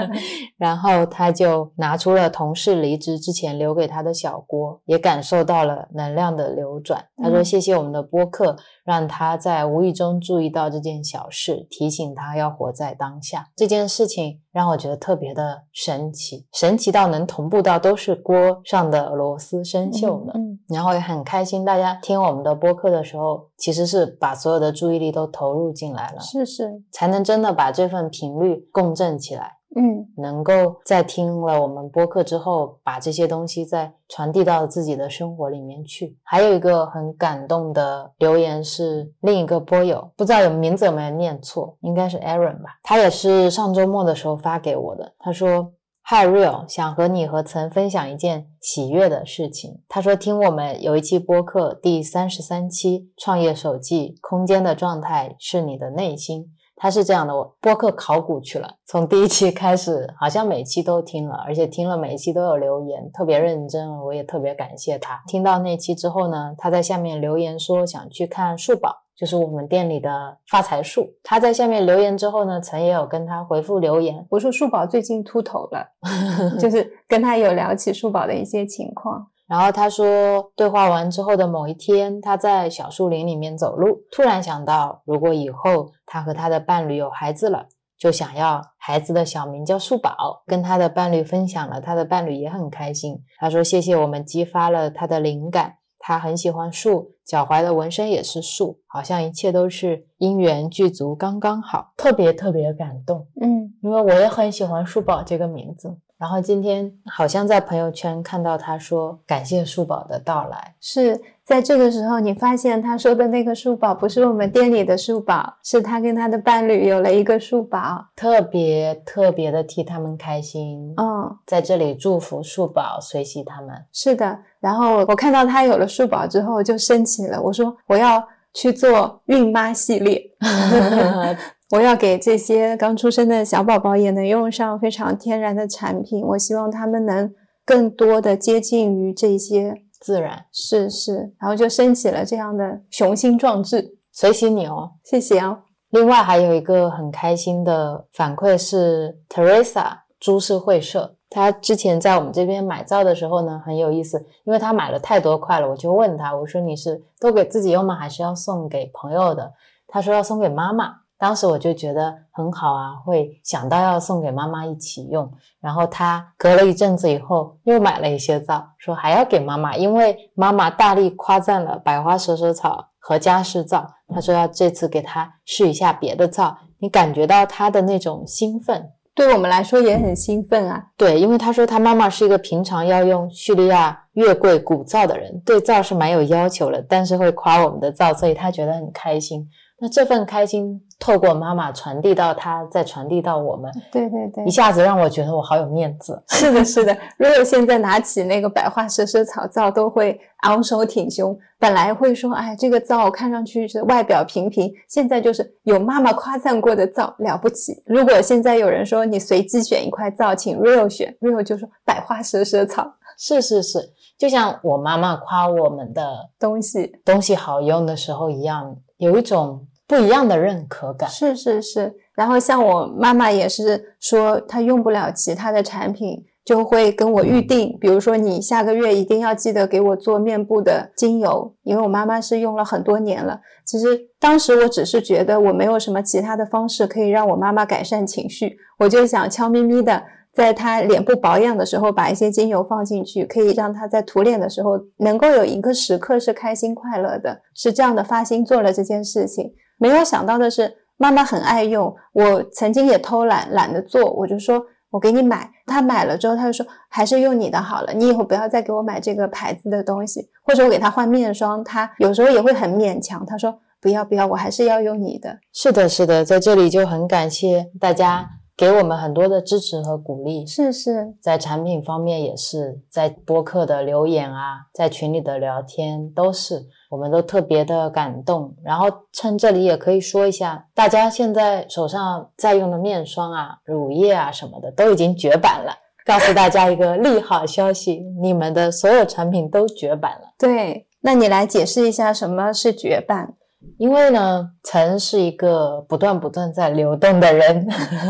[LAUGHS] 然后他就拿出了同事离职之前留给他的小锅，也感受到了能量的流转。他说：“谢谢我们的播客，让他在无意中注意到这件小事，提醒他要活在当下。”这件事情让我觉得特别的神奇，神奇到能同步到都是锅上的螺丝生锈了。嗯，然后也很开心，大家听我们的播客的时候，其实是把所有的注意力都投入进来了，是是，才能。真的把这份频率共振起来，嗯，能够在听了我们播客之后，把这些东西再传递到自己的生活里面去。还有一个很感动的留言是另一个播友，不知道有名字有没有念错，应该是 Aaron 吧，他也是上周末的时候发给我的，他说。Hi Real，想和你和曾分享一件喜悦的事情。他说听我们有一期播客第三十三期《创业手记》，空间的状态是你的内心。他是这样的，我播客考古去了，从第一期开始，好像每期都听了，而且听了每一期都有留言，特别认真，我也特别感谢他。听到那期之后呢，他在下面留言说想去看树宝，就是我们店里的发财树。他在下面留言之后呢，曾也有跟他回复留言，我说树宝最近秃头了，[LAUGHS] 就是跟他有聊起树宝的一些情况。然后他说，对话完之后的某一天，他在小树林里面走路，突然想到，如果以后他和他的伴侣有孩子了，就想要孩子的小名叫树宝。跟他的伴侣分享了，他的伴侣也很开心。他说：“谢谢我们激发了他的灵感，他很喜欢树，脚踝的纹身也是树，好像一切都是因缘具足，刚刚好，特别特别感动。”嗯，因为我也很喜欢树宝这个名字。然后今天好像在朋友圈看到他说感谢树宝的到来，是在这个时候你发现他说的那个树宝不是我们店里的树宝，是他跟他的伴侣有了一个树宝，特别特别的替他们开心。嗯，在这里祝福树宝随喜他们。是的，然后我看到他有了树宝之后就升起了，我说我要去做孕妈系列。[LAUGHS] 我要给这些刚出生的小宝宝也能用上非常天然的产品，我希望他们能更多的接近于这些自然，是是，然后就升起了这样的雄心壮志，随喜你哦，谢谢哦。另外还有一个很开心的反馈是 Teresa 株式会社。他之前在我们这边买皂的时候呢，很有意思，因为他买了太多块了，我就问他，我说你是都给自己用吗，还是要送给朋友的？他说要送给妈妈。当时我就觉得很好啊，会想到要送给妈妈一起用。然后他隔了一阵子以后又买了一些皂，说还要给妈妈，因为妈妈大力夸赞了百花蛇舌草和家事皂，他说要这次给他试一下别的皂。你感觉到他的那种兴奋。对我们来说也很兴奋啊！对，因为他说他妈妈是一个平常要用叙利亚月桂古皂的人，对皂是蛮有要求的，但是会夸我们的皂，所以他觉得很开心。那这份开心透过妈妈传递到他，再传递到我们，对对对，一下子让我觉得我好有面子。是的，是的。如果现在拿起那个百花蛇舌草皂，都会昂首挺胸。本来会说，哎，这个皂看上去是外表平平，现在就是有妈妈夸赞过的皂，了不起。如果现在有人说你随机选一块皂，请 Real 选，Real 就说百花蛇舌草。[LAUGHS] 是是是，就像我妈妈夸我们的东西东西好用的时候一样，有一种。不一样的认可感是是是，然后像我妈妈也是说，她用不了其他的产品，就会跟我预定，比如说你下个月一定要记得给我做面部的精油，因为我妈妈是用了很多年了。其实当时我只是觉得我没有什么其他的方式可以让我妈妈改善情绪，我就想悄咪咪的在她脸部保养的时候把一些精油放进去，可以让她在涂脸的时候能够有一个时刻是开心快乐的，是这样的发心做了这件事情。没有想到的是，妈妈很爱用。我曾经也偷懒，懒得做，我就说我给你买。她买了之后，她就说还是用你的好了。你以后不要再给我买这个牌子的东西，或者我给她换面霜，她有时候也会很勉强。她说不要不要，我还是要用你的。是的，是的，在这里就很感谢大家给我们很多的支持和鼓励。是是，在产品方面也是，在播客的留言啊，在群里的聊天都是。我们都特别的感动，然后趁这里也可以说一下，大家现在手上在用的面霜啊、乳液啊什么的都已经绝版了。告诉大家一个利好消息，[LAUGHS] 你们的所有产品都绝版了。对，那你来解释一下什么是绝版？因为呢，陈是一个不断不断在流动的人，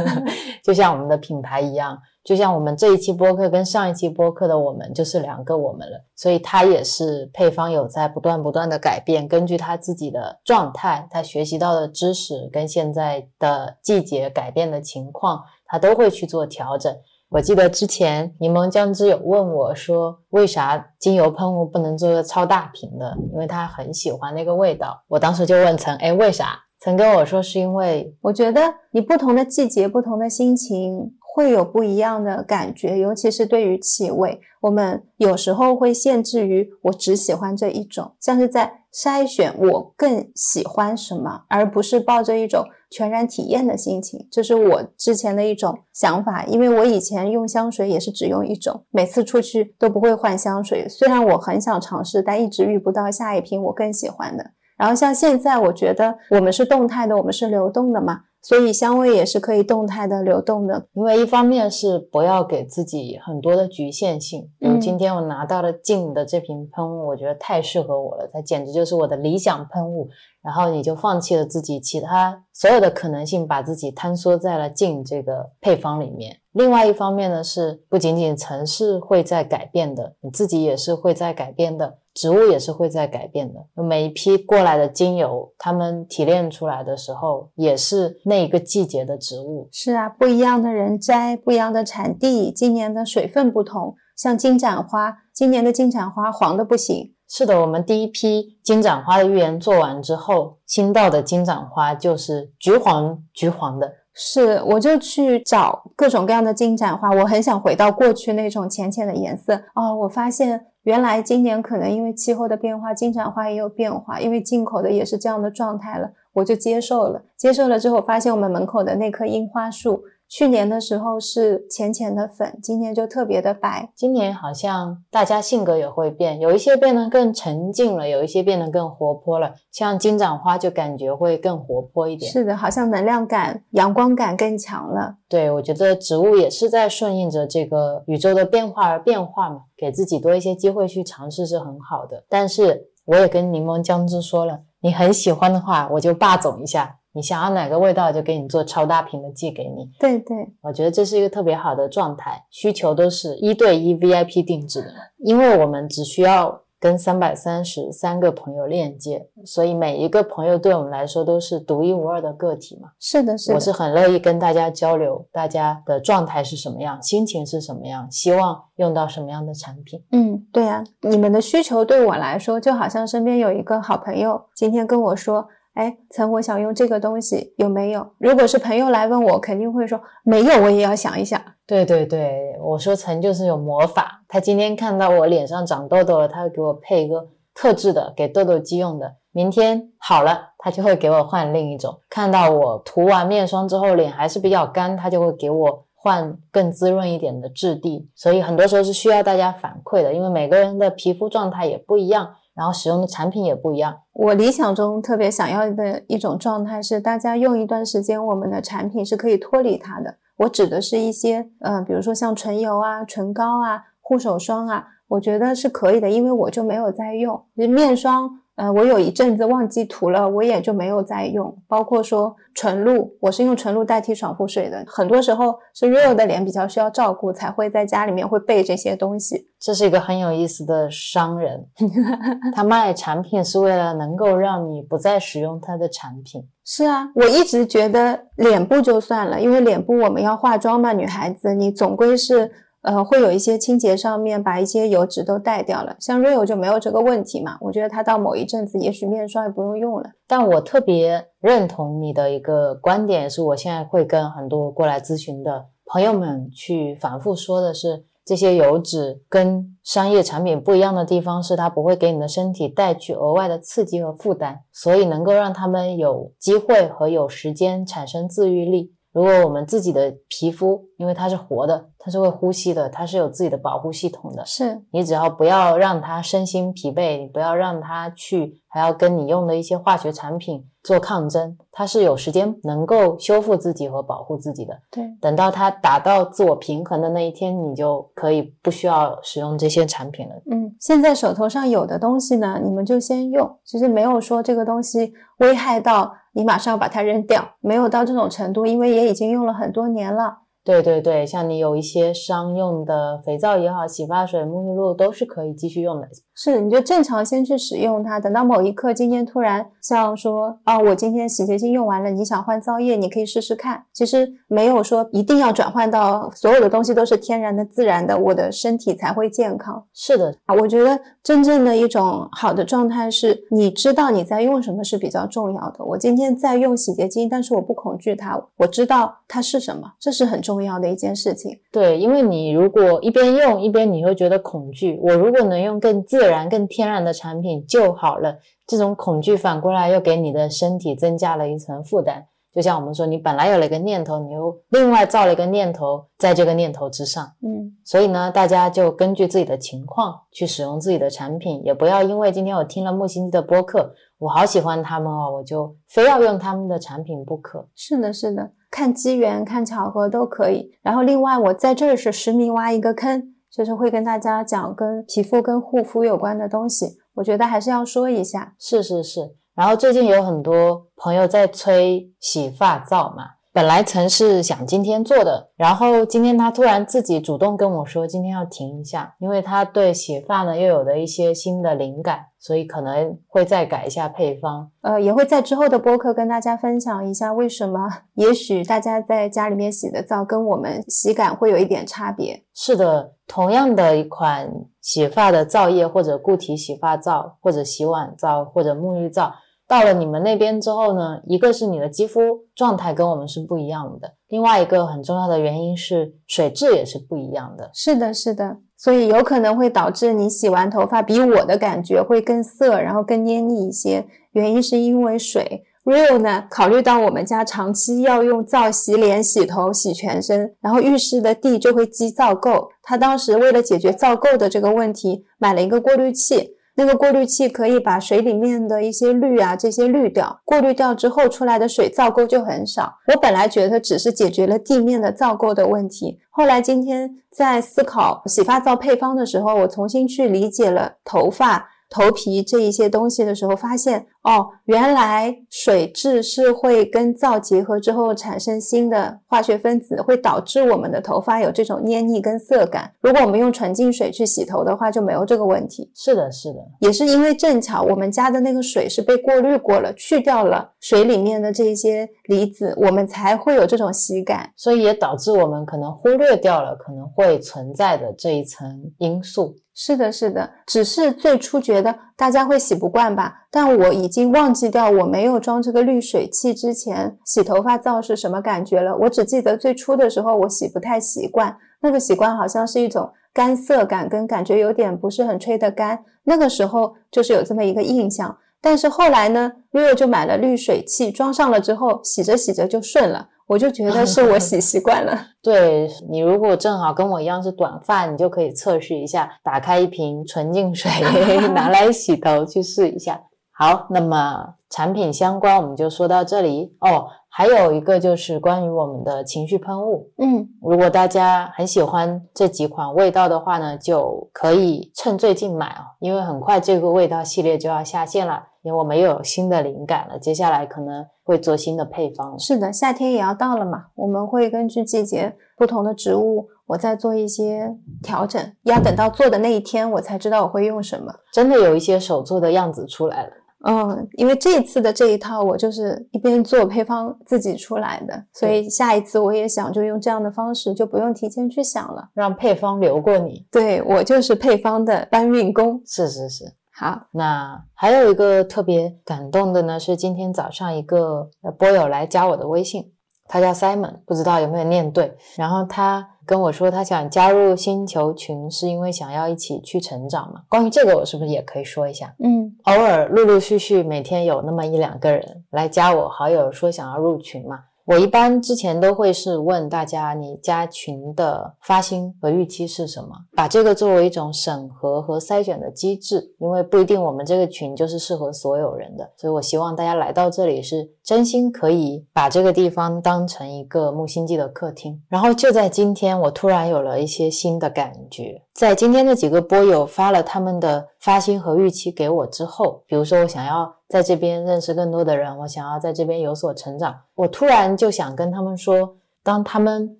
[LAUGHS] 就像我们的品牌一样。就像我们这一期播客跟上一期播客的我们就是两个我们了，所以他也是配方有在不断不断的改变，根据他自己的状态，他学习到的知识跟现在的季节改变的情况，他都会去做调整。我记得之前柠檬姜汁有问我说，为啥精油喷雾不能做个超大瓶的？因为他很喜欢那个味道。我当时就问曾，哎，为啥？曾跟我说是因为我觉得你不同的季节，不同的心情。会有不一样的感觉，尤其是对于气味，我们有时候会限制于我只喜欢这一种，像是在筛选我更喜欢什么，而不是抱着一种全然体验的心情。这是我之前的一种想法，因为我以前用香水也是只用一种，每次出去都不会换香水。虽然我很想尝试，但一直遇不到下一瓶我更喜欢的。然后像现在，我觉得我们是动态的，我们是流动的嘛。所以香味也是可以动态的流动的，因为一方面是不要给自己很多的局限性。比如，今天我拿到了静的这瓶喷雾，我觉得太适合我了，它简直就是我的理想喷雾。然后你就放弃了自己其他所有的可能性，把自己坍缩在了静这个配方里面。另外一方面呢，是不仅仅城市会在改变的，你自己也是会在改变的。植物也是会在改变的，每一批过来的精油，它们提炼出来的时候，也是那一个季节的植物。是啊，不一样的人摘，不一样的产地，今年的水分不同。像金盏花，今年的金盏花黄的不行。是的，我们第一批金盏花的预言做完之后，新到的金盏花就是橘黄橘黄的。是，我就去找各种各样的金盏花，我很想回到过去那种浅浅的颜色。哦，我发现。原来今年可能因为气候的变化，金盏花也有变化，因为进口的也是这样的状态了，我就接受了。接受了之后，发现我们门口的那棵樱花树。去年的时候是浅浅的粉，今年就特别的白。今年好像大家性格也会变，有一些变得更沉静了，有一些变得更活泼了。像金盏花就感觉会更活泼一点。是的，好像能量感、阳光感更强了。对，我觉得植物也是在顺应着这个宇宙的变化而变化嘛，给自己多一些机会去尝试是很好的。但是我也跟柠檬姜汁说了，你很喜欢的话，我就霸总一下。你想要哪个味道就给你做超大瓶的寄给你。对对，我觉得这是一个特别好的状态，需求都是一对一 VIP 定制的，因为我们只需要跟三百三十三个朋友链接，所以每一个朋友对我们来说都是独一无二的个体嘛。是的，是的，我是很乐意跟大家交流，大家的状态是什么样，心情是什么样，希望用到什么样的产品。嗯，对呀、你们的需求对我来说，就好像身边有一个好朋友，今天跟我说，哎，陈我想用这个东西，有没有？如果是朋友来问我，肯定会说没有，我也要想一想。对对对，我说陈就是有魔法，他今天看到我脸上长痘痘了，他会给我配一个特制的给痘痘肌用的，明天好了，他就会给我换另一种。看到我涂完面霜之后脸还是比较干，他就会给我换更滋润一点的质地。所以很多时候是需要大家反馈的，因为每个人的皮肤状态也不一样，然后使用的产品也不一样。我理想中特别想要的一种状态是，大家用一段时间，我们的产品是可以脱离它的。我指的是一些，呃，比如说像唇油啊、唇膏啊、护手霜啊，我觉得是可以的，因为我就没有在用。就面霜，呃，我有一阵子忘记涂了，我也就没有再用。包括说纯露，我是用纯露代替爽肤水的。很多时候是 real 的脸比较需要照顾，才会在家里面会备这些东西。这是一个很有意思的商人，[LAUGHS] 他卖产品是为了能够让你不再使用他的产品。是啊，我一直觉得脸部就算了，因为脸部我们要化妆嘛，女孩子你总归是呃会有一些清洁上面把一些油脂都带掉了，像 Rio 就没有这个问题嘛。我觉得它到某一阵子，也许面霜也不用用了。但我特别认同你的一个观点，是我现在会跟很多过来咨询的朋友们去反复说的是，这些油脂跟商业产品不一样的地方是，它不会给你的身体带去额外的刺激和负担，所以能够让他们有机会和有时间产生自愈力。如果我们自己的皮肤，因为它是活的，它是会呼吸的，它是有自己的保护系统的，是，你只要不要让它身心疲惫，你不要让它去还要跟你用的一些化学产品做抗争，它是有时间能够修复自己和保护自己的。对，等到它达到自我平衡的那一天，你就可以不需要使用这些产品了。嗯，现在手头上有的东西呢，你们就先用，其实没有说这个东西危害到你马上把它扔掉，没有到这种程度，因为也已经用了很多年了。对对对，像你有一些商用的肥皂也好，洗发水、沐浴露都是可以继续用的。是，你就正常先去使用它，等到某一刻，今天突然像说啊，我今天洗洁精用完了，你想换皂液，你可以试试看。其实没有说一定要转换到所有的东西都是天然的、自然的，我的身体才会健康是的，啊。我觉得真正的一种好的状态是，你知道你在用什么是比较重要的。我今天在用洗洁精，但是我不恐惧它，我知道它是什么，这是很重要的一件事情。对，因为你如果一边用一边你会觉得恐惧，我如果能用更自然、更天然的产品就好了，这种恐惧反过来又给你的身体增加了一层负担。就像我们说，你本来有了一个念头，你又另外造了一个念头，在这个念头之上。嗯，所以呢，大家就根据自己的情况去使用自己的产品，也不要因为今天我听了木星的播客，我好喜欢他们哦，我就非要用他们的产品不可。是的，是的，看机缘、看巧合都可以。然后另外，我在这儿是实名挖一个坑，就是会跟大家讲跟皮肤、跟护肤有关的东西。我觉得还是要说一下。是是是，然后最近有很多朋友在催洗发皂嘛，本来曾是想今天做的，然后今天他突然自己主动跟我说，今天要停一下，因为他对洗发呢又有了一些新的灵感，所以可能会再改一下配方。呃，也会在之后的播客跟大家分享一下为什么，也许大家在家里面洗的皂跟我们洗感会有一点差别。是的，同样的一款洗发的皂液或者固体洗发皂，或者洗碗皂或者沐浴皂，到了你们那边之后呢，一个是你的肌肤状态跟我们是不一样的，另外一个很重要的原因是水质也是不一样的。是的，是的，所以有可能会导致你洗完头发比我的感觉会更涩，然后更黏腻一些。原因是因为水。Real 呢，考虑到我们家长期要用皂洗脸、洗头、洗全身，然后浴室的地就会积皂垢。他当时为了解决皂垢的这个问题，买了一个过滤器。那个过滤器可以把水里面的一些氯啊这些滤掉，过滤掉之后出来的水皂垢就很少。我本来觉得只是解决了地面的皂垢的问题，后来今天在思考洗发皂配方的时候，我重新去理解了头发。头皮这一些东西的时候，发现哦，原来水质是会跟皂结合之后产生新的化学分子，会导致我们的头发有这种黏腻跟涩感。如果我们用纯净水去洗头的话，就没有这个问题。是的，是的，也是因为正巧我们家的那个水是被过滤过了，去掉了水里面的这些离子，我们才会有这种洗感。所以也导致我们可能忽略掉了可能会存在的这一层因素。是的，是的，只是最初觉得大家会洗不惯吧，但我已经忘记掉我没有装这个滤水器之前洗头发皂是什么感觉了。我只记得最初的时候我洗不太习惯，那个习惯好像是一种干涩感，跟感觉有点不是很吹得干，那个时候就是有这么一个印象。但是后来呢，Rio 就买了滤水器，装上了之后，洗着洗着就顺了。我就觉得是我 [LAUGHS] 洗习惯了。[LAUGHS] 对你，如果正好跟我一样是短发，你就可以测试一下，打开一瓶纯净水 [LAUGHS] 拿来洗头去试一下。好，那么产品相关我们就说到这里哦。还有一个就是关于我们的情绪喷雾，嗯，如果大家很喜欢这几款味道的话呢，就可以趁最近买哦，因为很快这个味道系列就要下线了，因为我们又有新的灵感了，接下来可能会做新的配方。是的，夏天也要到了嘛，我们会根据季节不同的植物，我再做一些调整，要等到做的那一天，我才知道我会用什么。真的有一些手做的样子出来了。嗯，因为这一次的这一套我就是一边做配方自己出来的，所以下一次我也想就用这样的方式，就不用提前去想了，让配方流过你。对我就是配方的搬运工。是是是，好，那还有一个特别感动的呢，是今天早上一个波友来加我的微信，他叫 Simon，不知道有没有念对，然后他。跟我说他想加入星球群，是因为想要一起去成长嘛？关于这个，我是不是也可以说一下？嗯，偶尔陆陆续续每天有那么一两个人来加我好友，说想要入群嘛。我一般之前都会是问大家，你加群的发心和预期是什么？把这个作为一种审核和筛选的机制，因为不一定我们这个群就是适合所有人的，所以我希望大家来到这里是真心可以把这个地方当成一个木星记的客厅。然后就在今天，我突然有了一些新的感觉。在今天这几个播友发了他们的发心和预期给我之后，比如说我想要在这边认识更多的人，我想要在这边有所成长，我突然就想跟他们说，当他们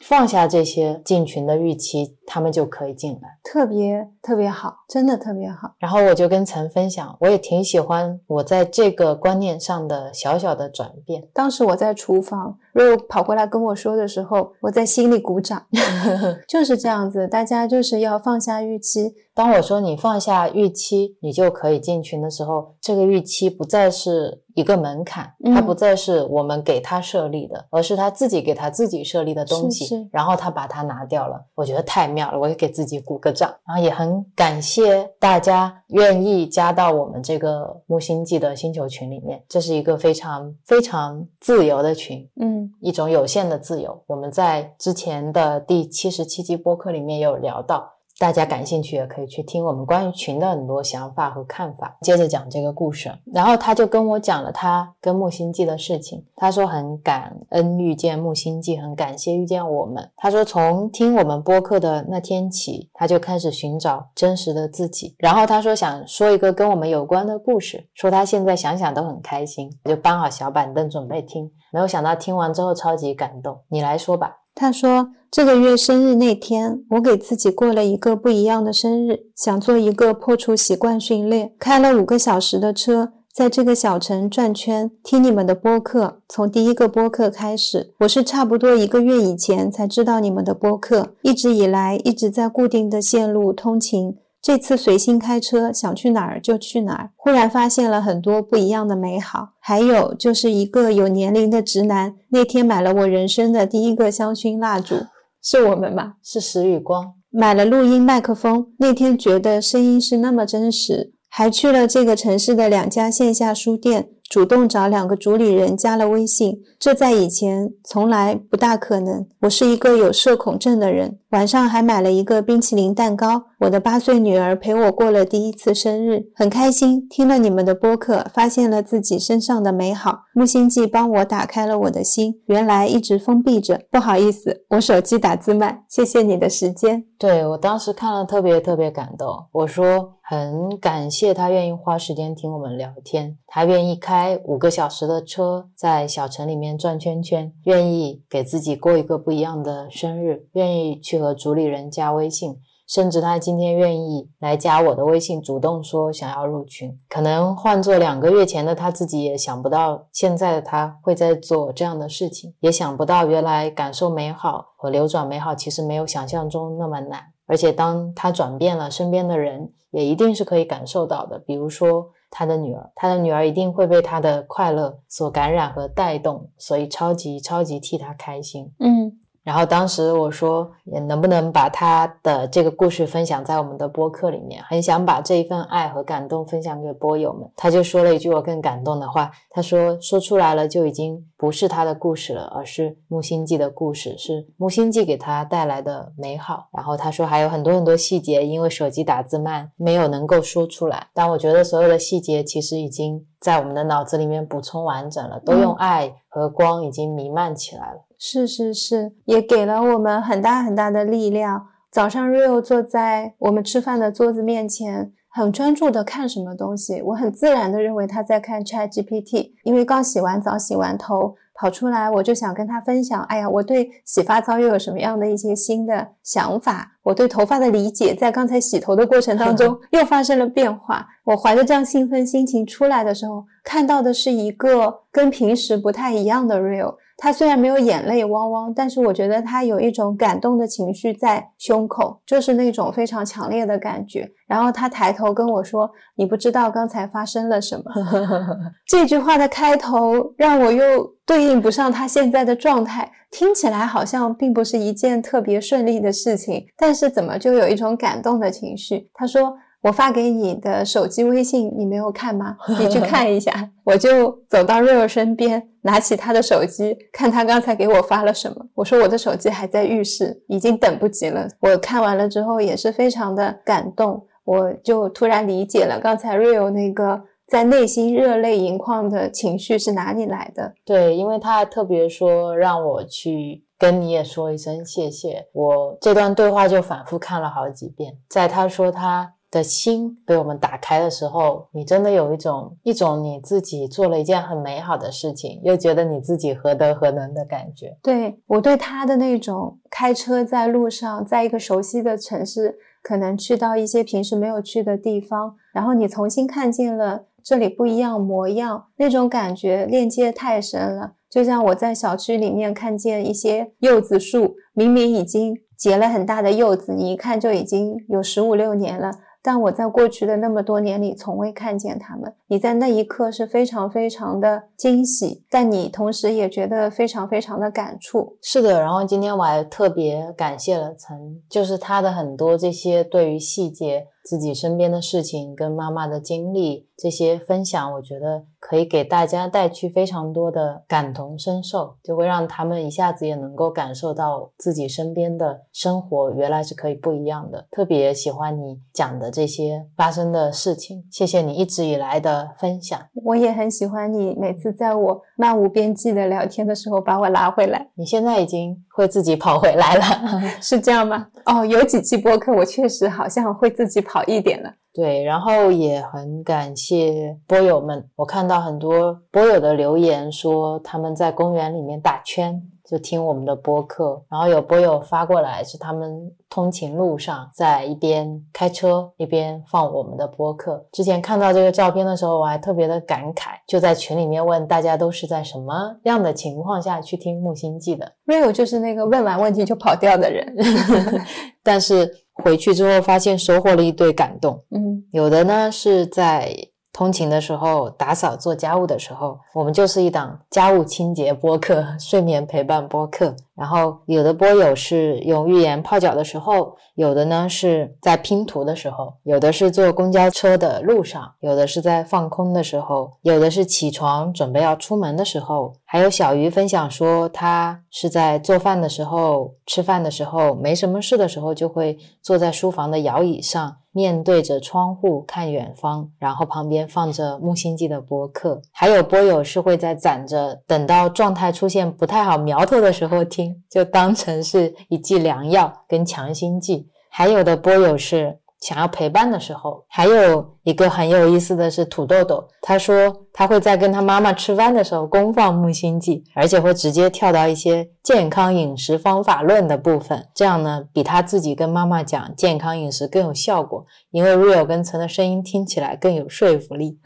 放下这些进群的预期，他们就可以进来，特别特别好，真的特别好。然后我就跟陈分享，我也挺喜欢我在这个观念上的小小的转变。当时我在厨房，Rio 跑过来跟我说的时候，我在心里鼓掌。[LAUGHS] 就是这样子，大家就是要放下预期。当我说你放下预期，你就可以进群的时候，这个预期不再是一个门槛，它不再是我们给他设立的，而是他自己给他自己设立的东西，是是然后他把它拿掉了。我觉得太妙了，我也给自己鼓个掌。然后也很感谢大家愿意加到我们这个木星记的星球群里面，这是一个非常非常自由的群。嗯，一种有限的自由。我们在之前的第七十七期播客里面也有聊到，大家感兴趣也可以去听我们关于群的很多想法和看法。接着讲这个故事，然后他就跟我讲了他跟木星记的事情。他说很感恩遇见木星记，很感谢遇见我们。他说从听我们播客的那天起，他就开始寻找真实的自己。然后他说想说一个跟我们有关的故事，说他现在想想都很开心，就搬好小板凳准备听。没有想到听完之后超级感动，你来说吧。他说这个月生日那天，我给自己过了一个不一样的生日，想做一个破除习惯训练，开了五个小时的车。在这个小城转圈，听你们的播客，从第一个播客开始，我是差不多一个月以前才知道你们的播客，一直以来一直在固定的线路通勤。这次随心开车，想去哪儿就去哪儿，忽然发现了很多不一样的美好。还有就是一个有年龄的直男，那天买了我人生的第一个香薰蜡烛，是我们吧？是石宇光，买了录音麦克风，那天觉得声音是那么真实，还去了这个城市的两家线下书店，主动找两个主理人加了微信，这在以前从来不大可能。我是一个有社恐症的人，晚上还买了一个冰淇淋蛋糕，我的八岁女儿陪我过了第一次生日，很开心。听了你们的播客，发现了自己身上的美好。木星记帮我打开了我的心，原来一直封闭着。不好意思，我手机打字慢。谢谢你的时间。对我当时看了特别特别感动，我说很感谢他愿意花时间听我们聊天，他愿意开五个小时的车在小城里面转圈圈，愿意给自己过一个不一样的生日，愿意去和主理人加微信。甚至他今天愿意来加我的微信，主动说想要入群。可能换做两个月前的他自己也想不到，现在的他会在做这样的事情，也想不到原来感受美好和流转美好其实没有想象中那么难。而且当他转变了，身边的人也一定是可以感受到的。比如说他的女儿，他的女儿一定会被他的快乐所感染和带动，所以超级超级替他开心。嗯。然后当时我说，能不能把他的这个故事分享在我们的播客里面？很想把这一份爱和感动分享给播友们。他就说了一句我更感动的话，他说：“说出来了就已经不是他的故事了，而是木星记的故事，是木星记给他带来的美好。”然后他说还有很多很多细节，因为手机打字慢，没有能够说出来。但我觉得所有的细节其实已经在我们的脑子里面补充完整了，都用爱和光已经弥漫起来了。是是是，也给了我们很大很大的力量。早上，Rio 坐在我们吃饭的桌子面前，很专注的看什么东西。我很自然的认为他在看 Chat GPT，因为刚洗完澡、洗完头跑出来，我就想跟他分享。哎呀，我对洗发皂又有什么样的一些新的想法？我对头发的理解，在刚才洗头的过程当中 [LAUGHS] 又发生了变化。我怀着这样兴奋心情出来的时候，看到的是一个跟平时不太一样的 Rio。他虽然没有眼泪汪汪，但是我觉得他有一种感动的情绪在胸口，就是那种非常强烈的感觉。然后他抬头跟我说：“你不知道刚才发生了什么。[LAUGHS] ”这句话的开头让我又对应不上他现在的状态，听起来好像并不是一件特别顺利的事情，但是怎么就有一种感动的情绪？他说。我发给你的手机微信，你没有看吗？你去看一下。[LAUGHS] 我就走到瑞尔身边，拿起他的手机，看他刚才给我发了什么。我说我的手机还在浴室，已经等不及了。我看完了之后也是非常的感动，我就突然理解了刚才瑞尔那个在内心热泪盈眶的情绪是哪里来的。对，因为他特别说让我去跟你也说一声谢谢。我这段对话就反复看了好几遍，在他说他。的心被我们打开的时候，你真的有一种一种你自己做了一件很美好的事情，又觉得你自己何德何能的感觉。对我对他的那种开车在路上，在一个熟悉的城市，可能去到一些平时没有去的地方，然后你重新看见了这里不一样模样，那种感觉链接太深了。就像我在小区里面看见一些柚子树，明明已经结了很大的柚子，你一看就已经有十五六年了。但我在过去的那么多年里，从未看见他们。你在那一刻是非常非常的惊喜，但你同时也觉得非常非常的感触。是的，然后今天我还特别感谢了陈，就是他的很多这些对于细节。自己身边的事情跟妈妈的经历这些分享，我觉得可以给大家带去非常多的感同身受，就会让他们一下子也能够感受到自己身边的生活原来是可以不一样的。特别喜欢你讲的这些发生的事情，谢谢你一直以来的分享。我也很喜欢你每次在我漫无边际的聊天的时候把我拉回来。你现在已经会自己跑回来了，[LAUGHS] 是这样吗？哦，有几期播客我确实好像会自己跑。一点了，对，然后也很感谢波友们，我看到很多波友的留言说他们在公园里面打圈就听我们的播客，然后有播友发过来是他们通勤路上在一边开车一边放我们的播客。之前看到这个照片的时候，我还特别的感慨，就在群里面问大家都是在什么样的情况下去听木星记的 Rio 就是那个问完问题就跑掉的人，[LAUGHS] 但是。回去之后发现收获了一堆感动，嗯，有的呢是在通勤的时候、打扫、做家务的时候，我们就是一档家务清洁播客、[LAUGHS] 睡眠陪伴播客。然后有的播友是用浴盐泡脚的时候，有的呢是在拼图的时候，有的是坐公交车的路上，有的是在放空的时候，有的是起床准备要出门的时候。还有小鱼分享说，他是在做饭的时候、吃饭的时候、没什么事的时候，就会坐在书房的摇椅上。面对着窗户看远方，然后旁边放着木星记的播客，还有播友是会在攒着，等到状态出现不太好苗头的时候听，就当成是一剂良药跟强心剂。还有的播友是想要陪伴的时候，还有一个很有意思的是土豆豆，他说。他会在跟他妈妈吃饭的时候公放木星记，而且会直接跳到一些健康饮食方法论的部分，这样呢比他自己跟妈妈讲健康饮食更有效果，因为 Real 跟陈的声音听起来更有说服力。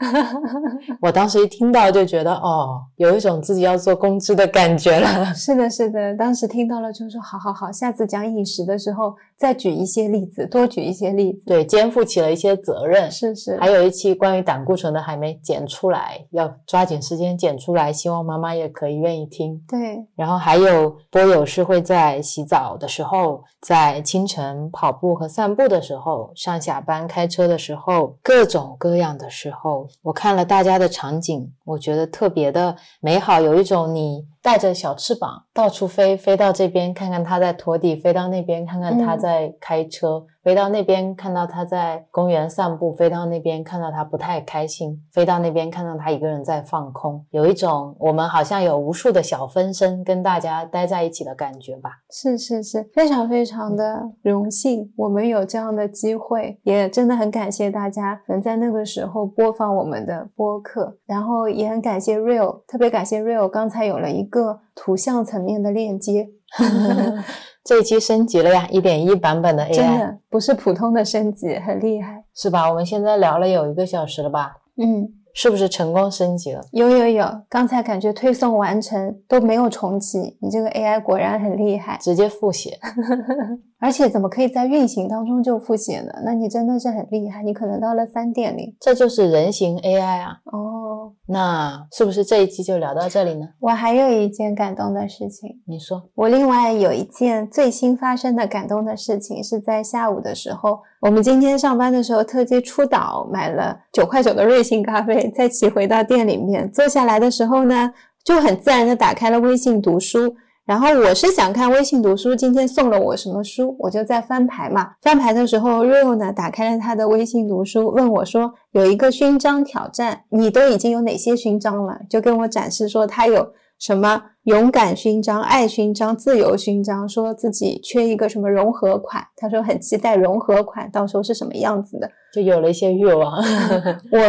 [LAUGHS] 我当时一听到就觉得哦，有一种自己要做公知的感觉了。是的，是的，当时听到了就说好好好，下次讲饮食的时候再举一些例子，多举一些例子。对，肩负起了一些责任。是是，还有一期关于胆固醇的还没剪出来。要抓紧时间剪出来，希望妈妈也可以愿意听。对，然后还有波友是会在洗澡的时候，在清晨跑步和散步的时候，上下班开车的时候，各种各样的时候，我看了大家的场景，我觉得特别的美好，有一种你。带着小翅膀到处飞，飞到这边看看他在拖地，飞到那边看看他在开车，飞到那边看到他在公园散步，飞到那边看到他不太开心，飞到那边看到他一个人在放空，有一种我们好像有无数的小分身跟大家待在一起的感觉吧？是是是，非常非常的荣幸，我们有这样的机会，也真的很感谢大家能在那个时候播放我们的播客，然后也很感谢 Real，特别感谢 Real，刚才有了一。个图像层面的链接，[LAUGHS] 这一期升级了呀，一点一版本的 AI，真的不是普通的升级，很厉害，是吧？我们现在聊了有一个小时了吧？嗯。是不是成功升级了？有有有，刚才感觉推送完成都没有重启，你这个 AI 果然很厉害，直接复写，[LAUGHS] 而且怎么可以在运行当中就复写呢？那你真的是很厉害，你可能到了三点零，这就是人形 AI 啊。哦，那是不是这一期就聊到这里呢？我还有一件感动的事情，你说。我另外有一件最新发生的感动的事情，是在下午的时候。我们今天上班的时候特地出岛买了九块九的瑞幸咖啡，再骑回到店里面坐下来的时候呢，就很自然的打开了微信读书。然后我是想看微信读书今天送了我什么书，我就在翻牌嘛。翻牌的时候，Rio 呢打开了他的微信读书，问我说有一个勋章挑战，你都已经有哪些勋章了？就跟我展示说他有。什么勇敢勋章、爱勋章、自由勋章，说自己缺一个什么融合款，他说很期待融合款到时候是什么样子的，就有了一些欲望。[LAUGHS] 我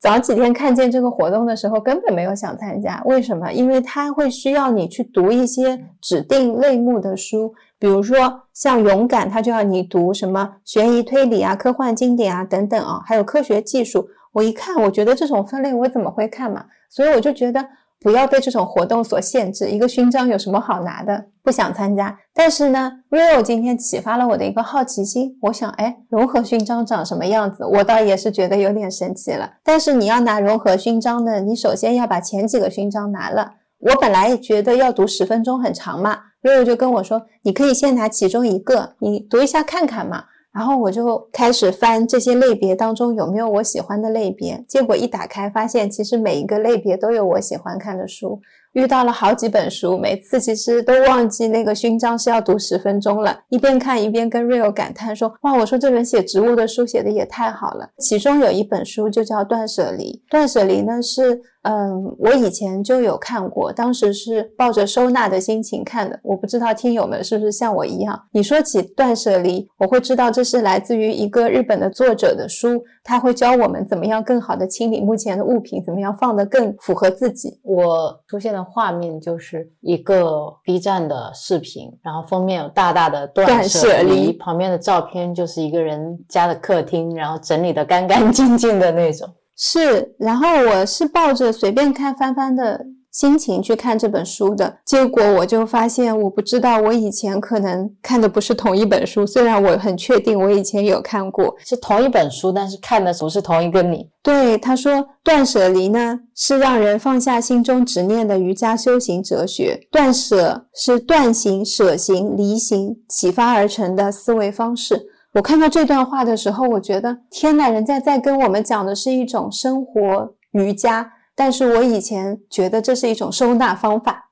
早几天看见这个活动的时候，根本没有想参加，为什么？因为他会需要你去读一些指定类目的书，比如说像勇敢，他就要你读什么悬疑推理啊、科幻经典啊等等啊，还有科学技术。我一看，我觉得这种分类我怎么会看嘛？所以我就觉得。不要被这种活动所限制。一个勋章有什么好拿的？不想参加。但是呢，Rio 今天启发了我的一个好奇心。我想，哎，融合勋章长什么样子？我倒也是觉得有点神奇了。但是你要拿融合勋章呢，你首先要把前几个勋章拿了。我本来觉得要读十分钟很长嘛，Rio 就跟我说，你可以先拿其中一个，你读一下看看嘛。然后我就开始翻这些类别当中有没有我喜欢的类别，结果一打开发现，其实每一个类别都有我喜欢看的书。遇到了好几本书，每次其实都忘记那个勋章是要读十分钟了，一边看一边跟 Rio 感叹说：“哇，我说这本写植物的书写的也太好了。”其中有一本书就叫《断舍离》，断舍离呢是。嗯，我以前就有看过，当时是抱着收纳的心情看的。我不知道听友们是不是像我一样，你说起断舍离，我会知道这是来自于一个日本的作者的书，他会教我们怎么样更好的清理目前的物品，怎么样放得更符合自己。我出现的画面就是一个 B 站的视频，然后封面有大大的断舍离，旁边的照片就是一个人家的客厅，然后整理的干干净净的那种。是，然后我是抱着随便看翻翻的心情去看这本书的。结果我就发现，我不知道我以前可能看的不是同一本书，虽然我很确定我以前有看过，是同一本书，但是看的不是同一个你。对，他说断舍离呢是让人放下心中执念的瑜伽修行哲学，断舍是断行、舍行、离行启发而成的思维方式。我看到这段话的时候，我觉得天呐，人家在跟我们讲的是一种生活瑜伽，但是我以前觉得这是一种收纳方法，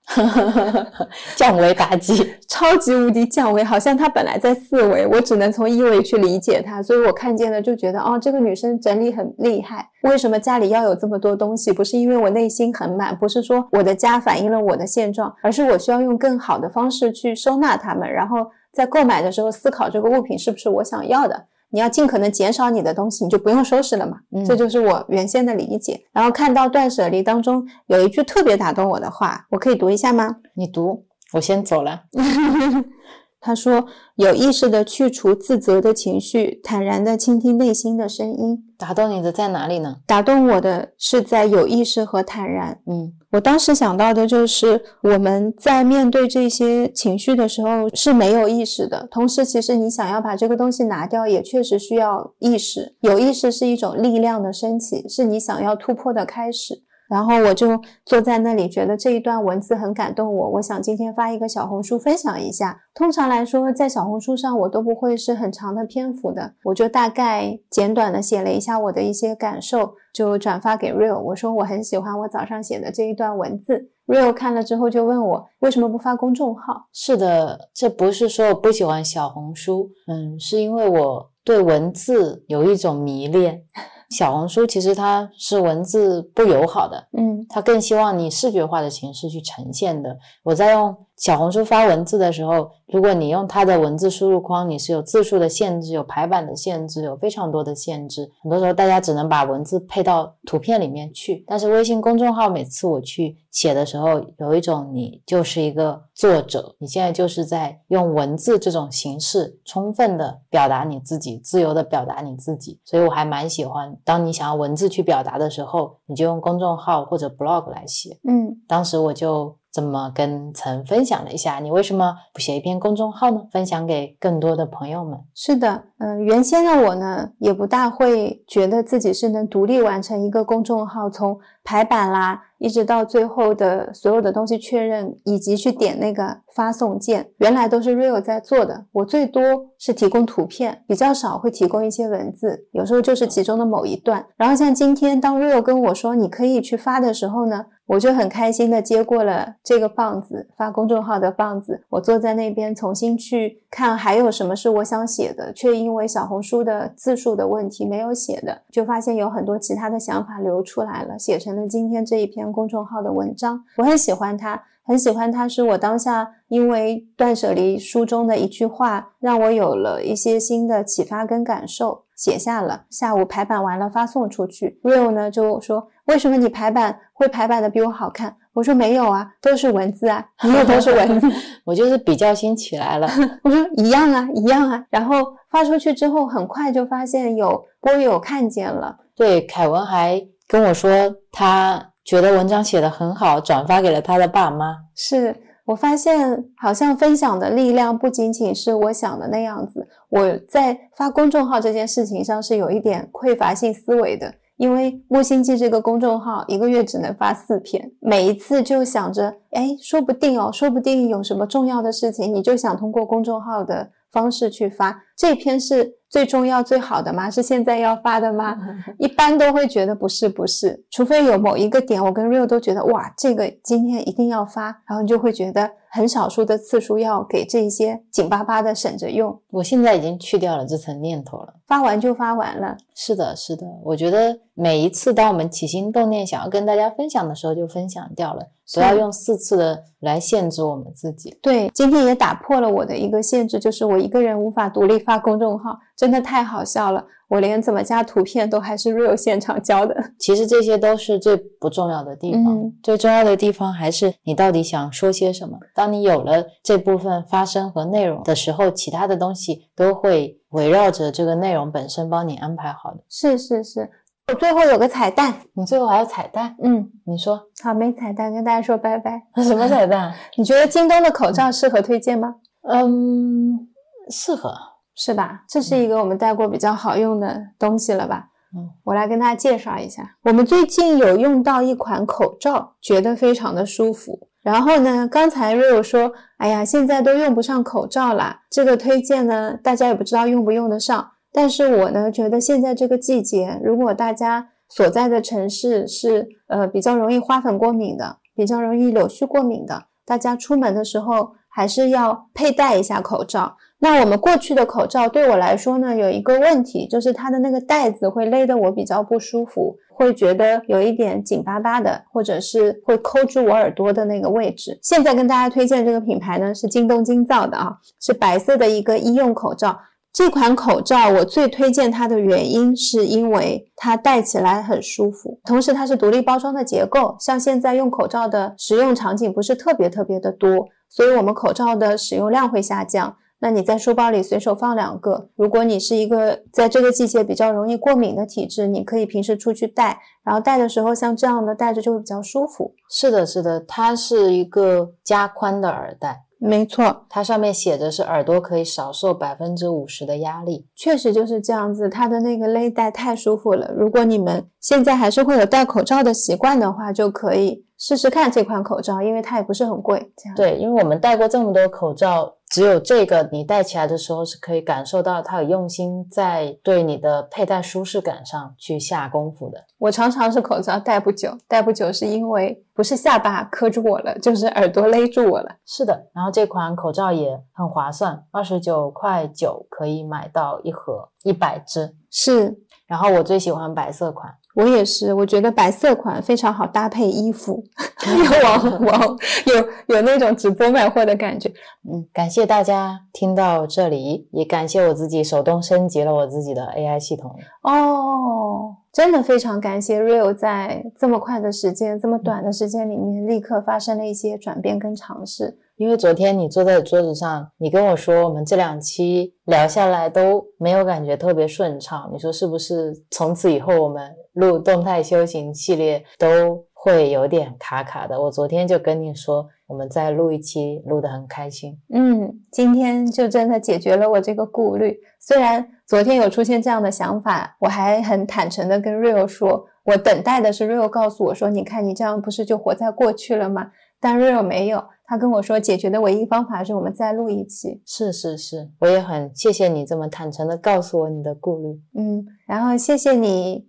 [LAUGHS] 降维打击，[LAUGHS] 超级无敌降维，好像它本来在四维，我只能从一维去理解它，所以我看见了就觉得哦，这个女生整理很厉害。为什么家里要有这么多东西？不是因为我内心很满，不是说我的家反映了我的现状，而是我需要用更好的方式去收纳它们，然后。在购买的时候，思考这个物品是不是我想要的。你要尽可能减少你的东西，你就不用收拾了嘛。这就是我原先的理解。然后看到断舍离当中有一句特别打动我的话，我可以读一下吗？你读，我先走了。[LAUGHS] 他说：“有意识的去除自责的情绪，坦然的倾听内心的声音。”打动你的在哪里呢？打动我的是在有意识和坦然。嗯，我当时想到的就是我们在面对这些情绪的时候是没有意识的，同时其实你想要把这个东西拿掉，也确实需要意识。有意识是一种力量的升起，是你想要突破的开始。然后我就坐在那里，觉得这一段文字很感动我。我想今天发一个小红书分享一下。通常来说，在小红书上我都不会是很长的篇幅的，我就大概简短的写了一下我的一些感受，就转发给 Real。我说我很喜欢我早上写的这一段文字。Real 看了之后就问我为什么不发公众号？是的，这不是说我不喜欢小红书，嗯，是因为我对文字有一种迷恋。小红书其实它是文字不友好的，嗯，它更希望你视觉化的形式去呈现的。我在用小红书发文字的时候，如果你用它的文字输入框，你是有字数的限制，有排版的限制，有非常多的限制。很多时候大家只能把文字配到图片里面去。但是微信公众号每次我去写的时候，有一种你就是一个作者，你现在就是在用文字这种形式充分的表达你自己，自由的表达你自己。所以我还蛮喜欢，当你想要文字去表达的时候，你就用公众号或者 blog 来写。嗯，当时我就。这么跟曾分享了一下，你为什么不写一篇公众号呢？分享给更多的朋友们。是的，嗯，原先的我呢，也不大会觉得自己是能独立完成一个公众号，从排版啦，一直到最后的所有的东西确认，以及去点那个发送键，原来都是 Real 在做的。我最多是提供图片，比较少会提供一些文字，有时候就是其中的某一段。然后像今天，当 Real 跟我说你可以去发的时候呢？我就很开心的接过了这个棒子，发公众号的棒子。我坐在那边重新去看还有什么是我想写的，却因为小红书的字数的问题没有写的，就发现有很多其他的想法流出来了，写成了今天这一篇公众号的文章。我很喜欢它，很喜欢它，是我当下因为断舍离书中的一句话，让我有了一些新的启发跟感受。写下了，下午排版完了发送出去。Real 呢就说：“为什么你排版会排版的比我好看？”我说：“没有啊，都是文字啊，你也都是文字。[LAUGHS] ”我就是比较心起来了。[LAUGHS] 我说：“一样啊，一样啊。”然后发出去之后，很快就发现有播友看见了。对，凯文还跟我说，他觉得文章写的很好，转发给了他的爸妈。是。我发现，好像分享的力量不仅仅是我想的那样子。我在发公众号这件事情上是有一点匮乏性思维的，因为木星记这个公众号一个月只能发四篇，每一次就想着，哎，说不定哦，说不定有什么重要的事情，你就想通过公众号的方式去发这篇是。最重要、最好的吗？是现在要发的吗？[LAUGHS] 一般都会觉得不是，不是。除非有某一个点，我跟 Real 都觉得哇，这个今天一定要发，然后你就会觉得很少数的次数要给这些紧巴巴的省着用。我现在已经去掉了这层念头了，发完就发完了。是的，是的。我觉得每一次当我们起心动念想要跟大家分享的时候，就分享掉了。不要用四次的来限制我们自己。对，今天也打破了我的一个限制，就是我一个人无法独立发公众号。真的太好笑了，我连怎么加图片都还是 real 现场教的。其实这些都是最不重要的地方，最重要的地方还是你到底想说些什么。当你有了这部分发声和内容的时候，其他的东西都会围绕着这个内容本身帮你安排好的。是是是。我最后有个彩蛋，你最后还有彩蛋，嗯，你说好，没彩蛋，跟大家说拜拜。[LAUGHS] 什么彩蛋？[LAUGHS] 你觉得京东的口罩适合推荐吗？嗯，适合。是吧？这是一个我们戴过比较好用的东西了吧？嗯，我来跟大家介绍一下，我们最近有用到一款口罩，觉得非常的舒服。然后呢，刚才 Rio 说，哎呀，现在都用不上口罩啦，这个推荐呢，大家也不知道用不用得上。但是我呢，觉得现在这个季节，如果大家所在的城市是呃比较容易花粉过敏的，比较容易柳絮过敏的，大家出门的时候还是要佩戴一下口罩。那我们过去的口罩对我来说呢，有一个问题，就是它的那个带子会勒得我比较不舒服，会觉得有一点紧巴巴的，或者是会抠住我耳朵的那个位置。现在跟大家推荐这个品牌呢，是京东京造的啊，是白色的一个医用口罩。这款口罩我最推荐它的原因，是因为它戴起来很舒服，同时它是独立包装的结构。像现在用口罩的使用场景不是特别特别的多，所以我们口罩的使用量会下降。那你在书包里随手放两个，如果你是一个在这个季节比较容易过敏的体质，你可以平时出去戴，然后戴的时候像这样的戴着就会比较舒服。是的，是的，它是一个加宽的耳带，没错，它上面写着是耳朵可以少受百分之五十的压力。确实就是这样子，它的那个勒带太舒服了。如果你们现在还是会有戴口罩的习惯的话，就可以试试看这款口罩，因为它也不是很贵。这样对，因为我们戴过这么多口罩，只有这个你戴起来的时候是可以感受到它有用心在对你的佩戴舒适感上去下功夫的。我常常是口罩戴不久，戴不久是因为不是下巴磕住我了，就是耳朵勒住我了。是的，然后这款口罩也很划算，二十九块九可以买到一盒一百只。是然后我最喜欢白色款，我也是，我觉得白色款非常好搭配衣服，[LAUGHS] 有网网有有那种直播卖货的感觉。嗯，感谢大家听到这里，也感谢我自己手动升级了我自己的 AI 系统。哦，真的非常感谢 Rio 在这么快的时间、这么短的时间里面，立刻发生了一些转变跟尝试。因为昨天你坐在桌子上，你跟我说我们这两期聊下来都没有感觉特别顺畅，你说是不是？从此以后我们录动态修行系列都会有点卡卡的。我昨天就跟你说，我们再录一期，录得很开心。嗯，今天就真的解决了我这个顾虑。虽然昨天有出现这样的想法，我还很坦诚的跟 Rio 说，我等待的是 Rio 告诉我说，你看你这样不是就活在过去了吗？但 Rio 没有，他跟我说解决的唯一方法是我们再录一期。是是是，我也很谢谢你这么坦诚的告诉我你的顾虑，嗯，然后谢谢你，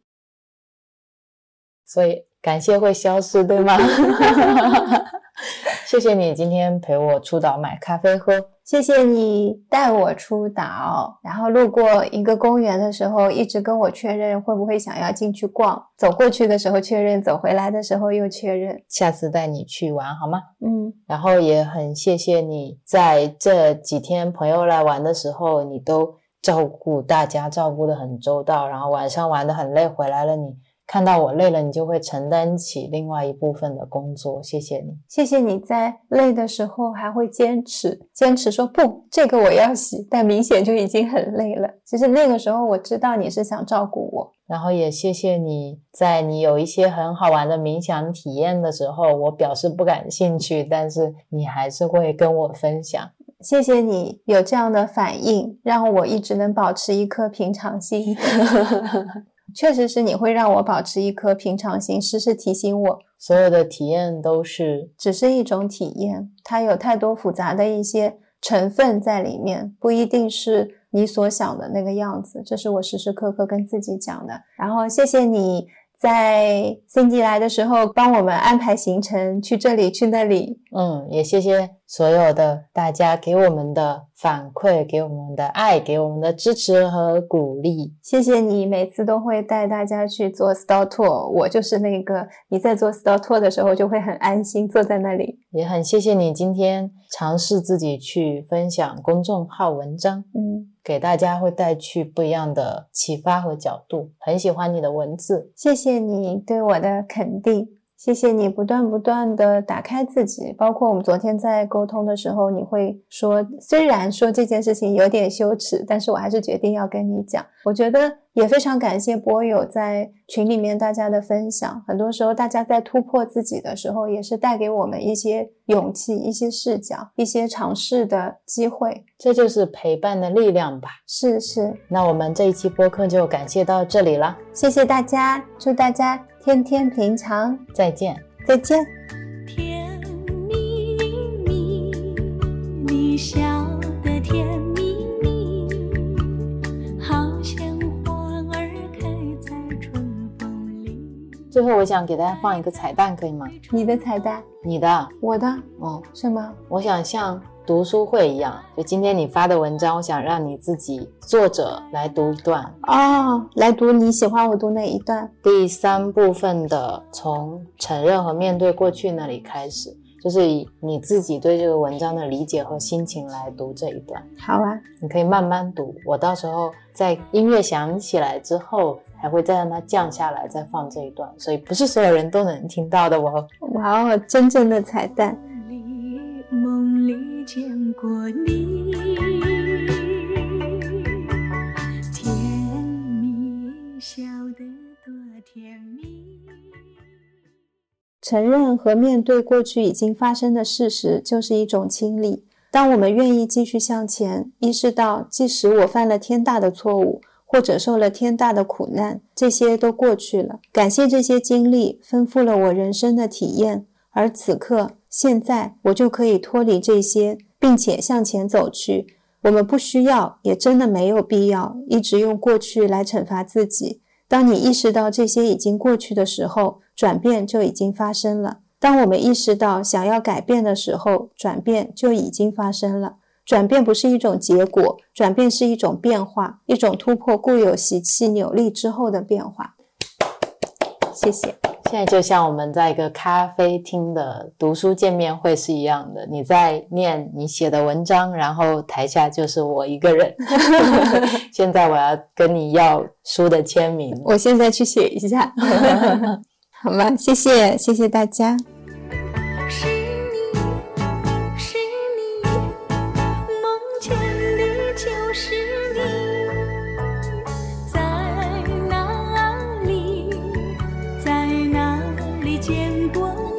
所以感谢会消失，对吗？[LAUGHS] 谢谢你今天陪我出岛买咖啡喝。谢谢你带我出岛，然后路过一个公园的时候，一直跟我确认会不会想要进去逛。走过去的时候确认，走回来的时候又确认。下次带你去玩好吗？嗯，然后也很谢谢你在这几天朋友来玩的时候，你都照顾大家，照顾得很周到。然后晚上玩得很累，回来了你看到我累了，你就会承担起另外一部分的工作。谢谢你。谢谢你在累的时候还会坚持，坚持说不，这个我要洗，但明显就已经很累了。其实那个时候我知道你是想照顾我。然后也谢谢你在你有一些很好玩的冥想体验的时候，我表示不感兴趣，但是你还是会跟我分享。谢谢你有这样的反应，让我一直能保持一颗平常心。[LAUGHS] 确实是你会让我保持一颗平常心，时时提醒我，所有的体验都是只是一种体验，它有太多复杂的一些成分在里面，不一定是你所想的那个样子。这是我时时刻刻跟自己讲的。然后谢谢你在 Cindy 来的时候帮我们安排行程，去这里去那里。嗯，也谢谢所有的大家给我们的反馈，给我们的爱，给我们的支持和鼓励。谢谢你每次都会带大家去做 store tour，我就是那个你在做 store tour 的时候就会很安心坐在那里。也很谢谢你今天尝试自己去分享公众号文章，嗯，给大家会带去不一样的启发和角度。很喜欢你的文字，谢谢你对我的肯定。谢谢你不断不断的打开自己，包括我们昨天在沟通的时候，你会说，虽然说这件事情有点羞耻，但是我还是决定要跟你讲。我觉得也非常感谢波友在群里面大家的分享，很多时候大家在突破自己的时候，也是带给我们一些勇气、一些视角、一些尝试的机会。这就是陪伴的力量吧。是是，那我们这一期播客就感谢到这里了，谢谢大家，祝大家天天平常，再见。再见。甜蜜蜜，你笑得甜蜜蜜，好像花儿开在春风里。最后，我想给大家放一个彩蛋，可以吗？你的彩蛋，你的，我的哦，是吗？我想像读书会一样，就今天你发的文章，我想让你自己作者来读一段。哦，来读你喜欢我读哪一段？第三部分的从承认和面对过去那里开始，就是以你自己对这个文章的理解和心情来读这一段。好啊，你可以慢慢读，我到时候在音乐响起来之后，还会再让它降下来，再放这一段，所以不是所有人都能听到的哦。哇哦，真正的彩蛋。见过你，甜蜜笑得多甜蜜。承认和面对过去已经发生的事实，就是一种清理。当我们愿意继续向前，意识到即使我犯了天大的错误，或者受了天大的苦难，这些都过去了。感谢这些经历，丰富了我人生的体验。而此刻，现在我就可以脱离这些，并且向前走去。我们不需要，也真的没有必要一直用过去来惩罚自己。当你意识到这些已经过去的时候，转变就已经发生了。当我们意识到想要改变的时候，转变就已经发生了。转变不是一种结果，转变是一种变化，一种突破固有习气扭力之后的变化。谢谢。现在就像我们在一个咖啡厅的读书见面会是一样的，你在念你写的文章，然后台下就是我一个人。[LAUGHS] 现在我要跟你要书的签名。我现在去写一下，[LAUGHS] 好吗？谢谢，谢谢大家。烟波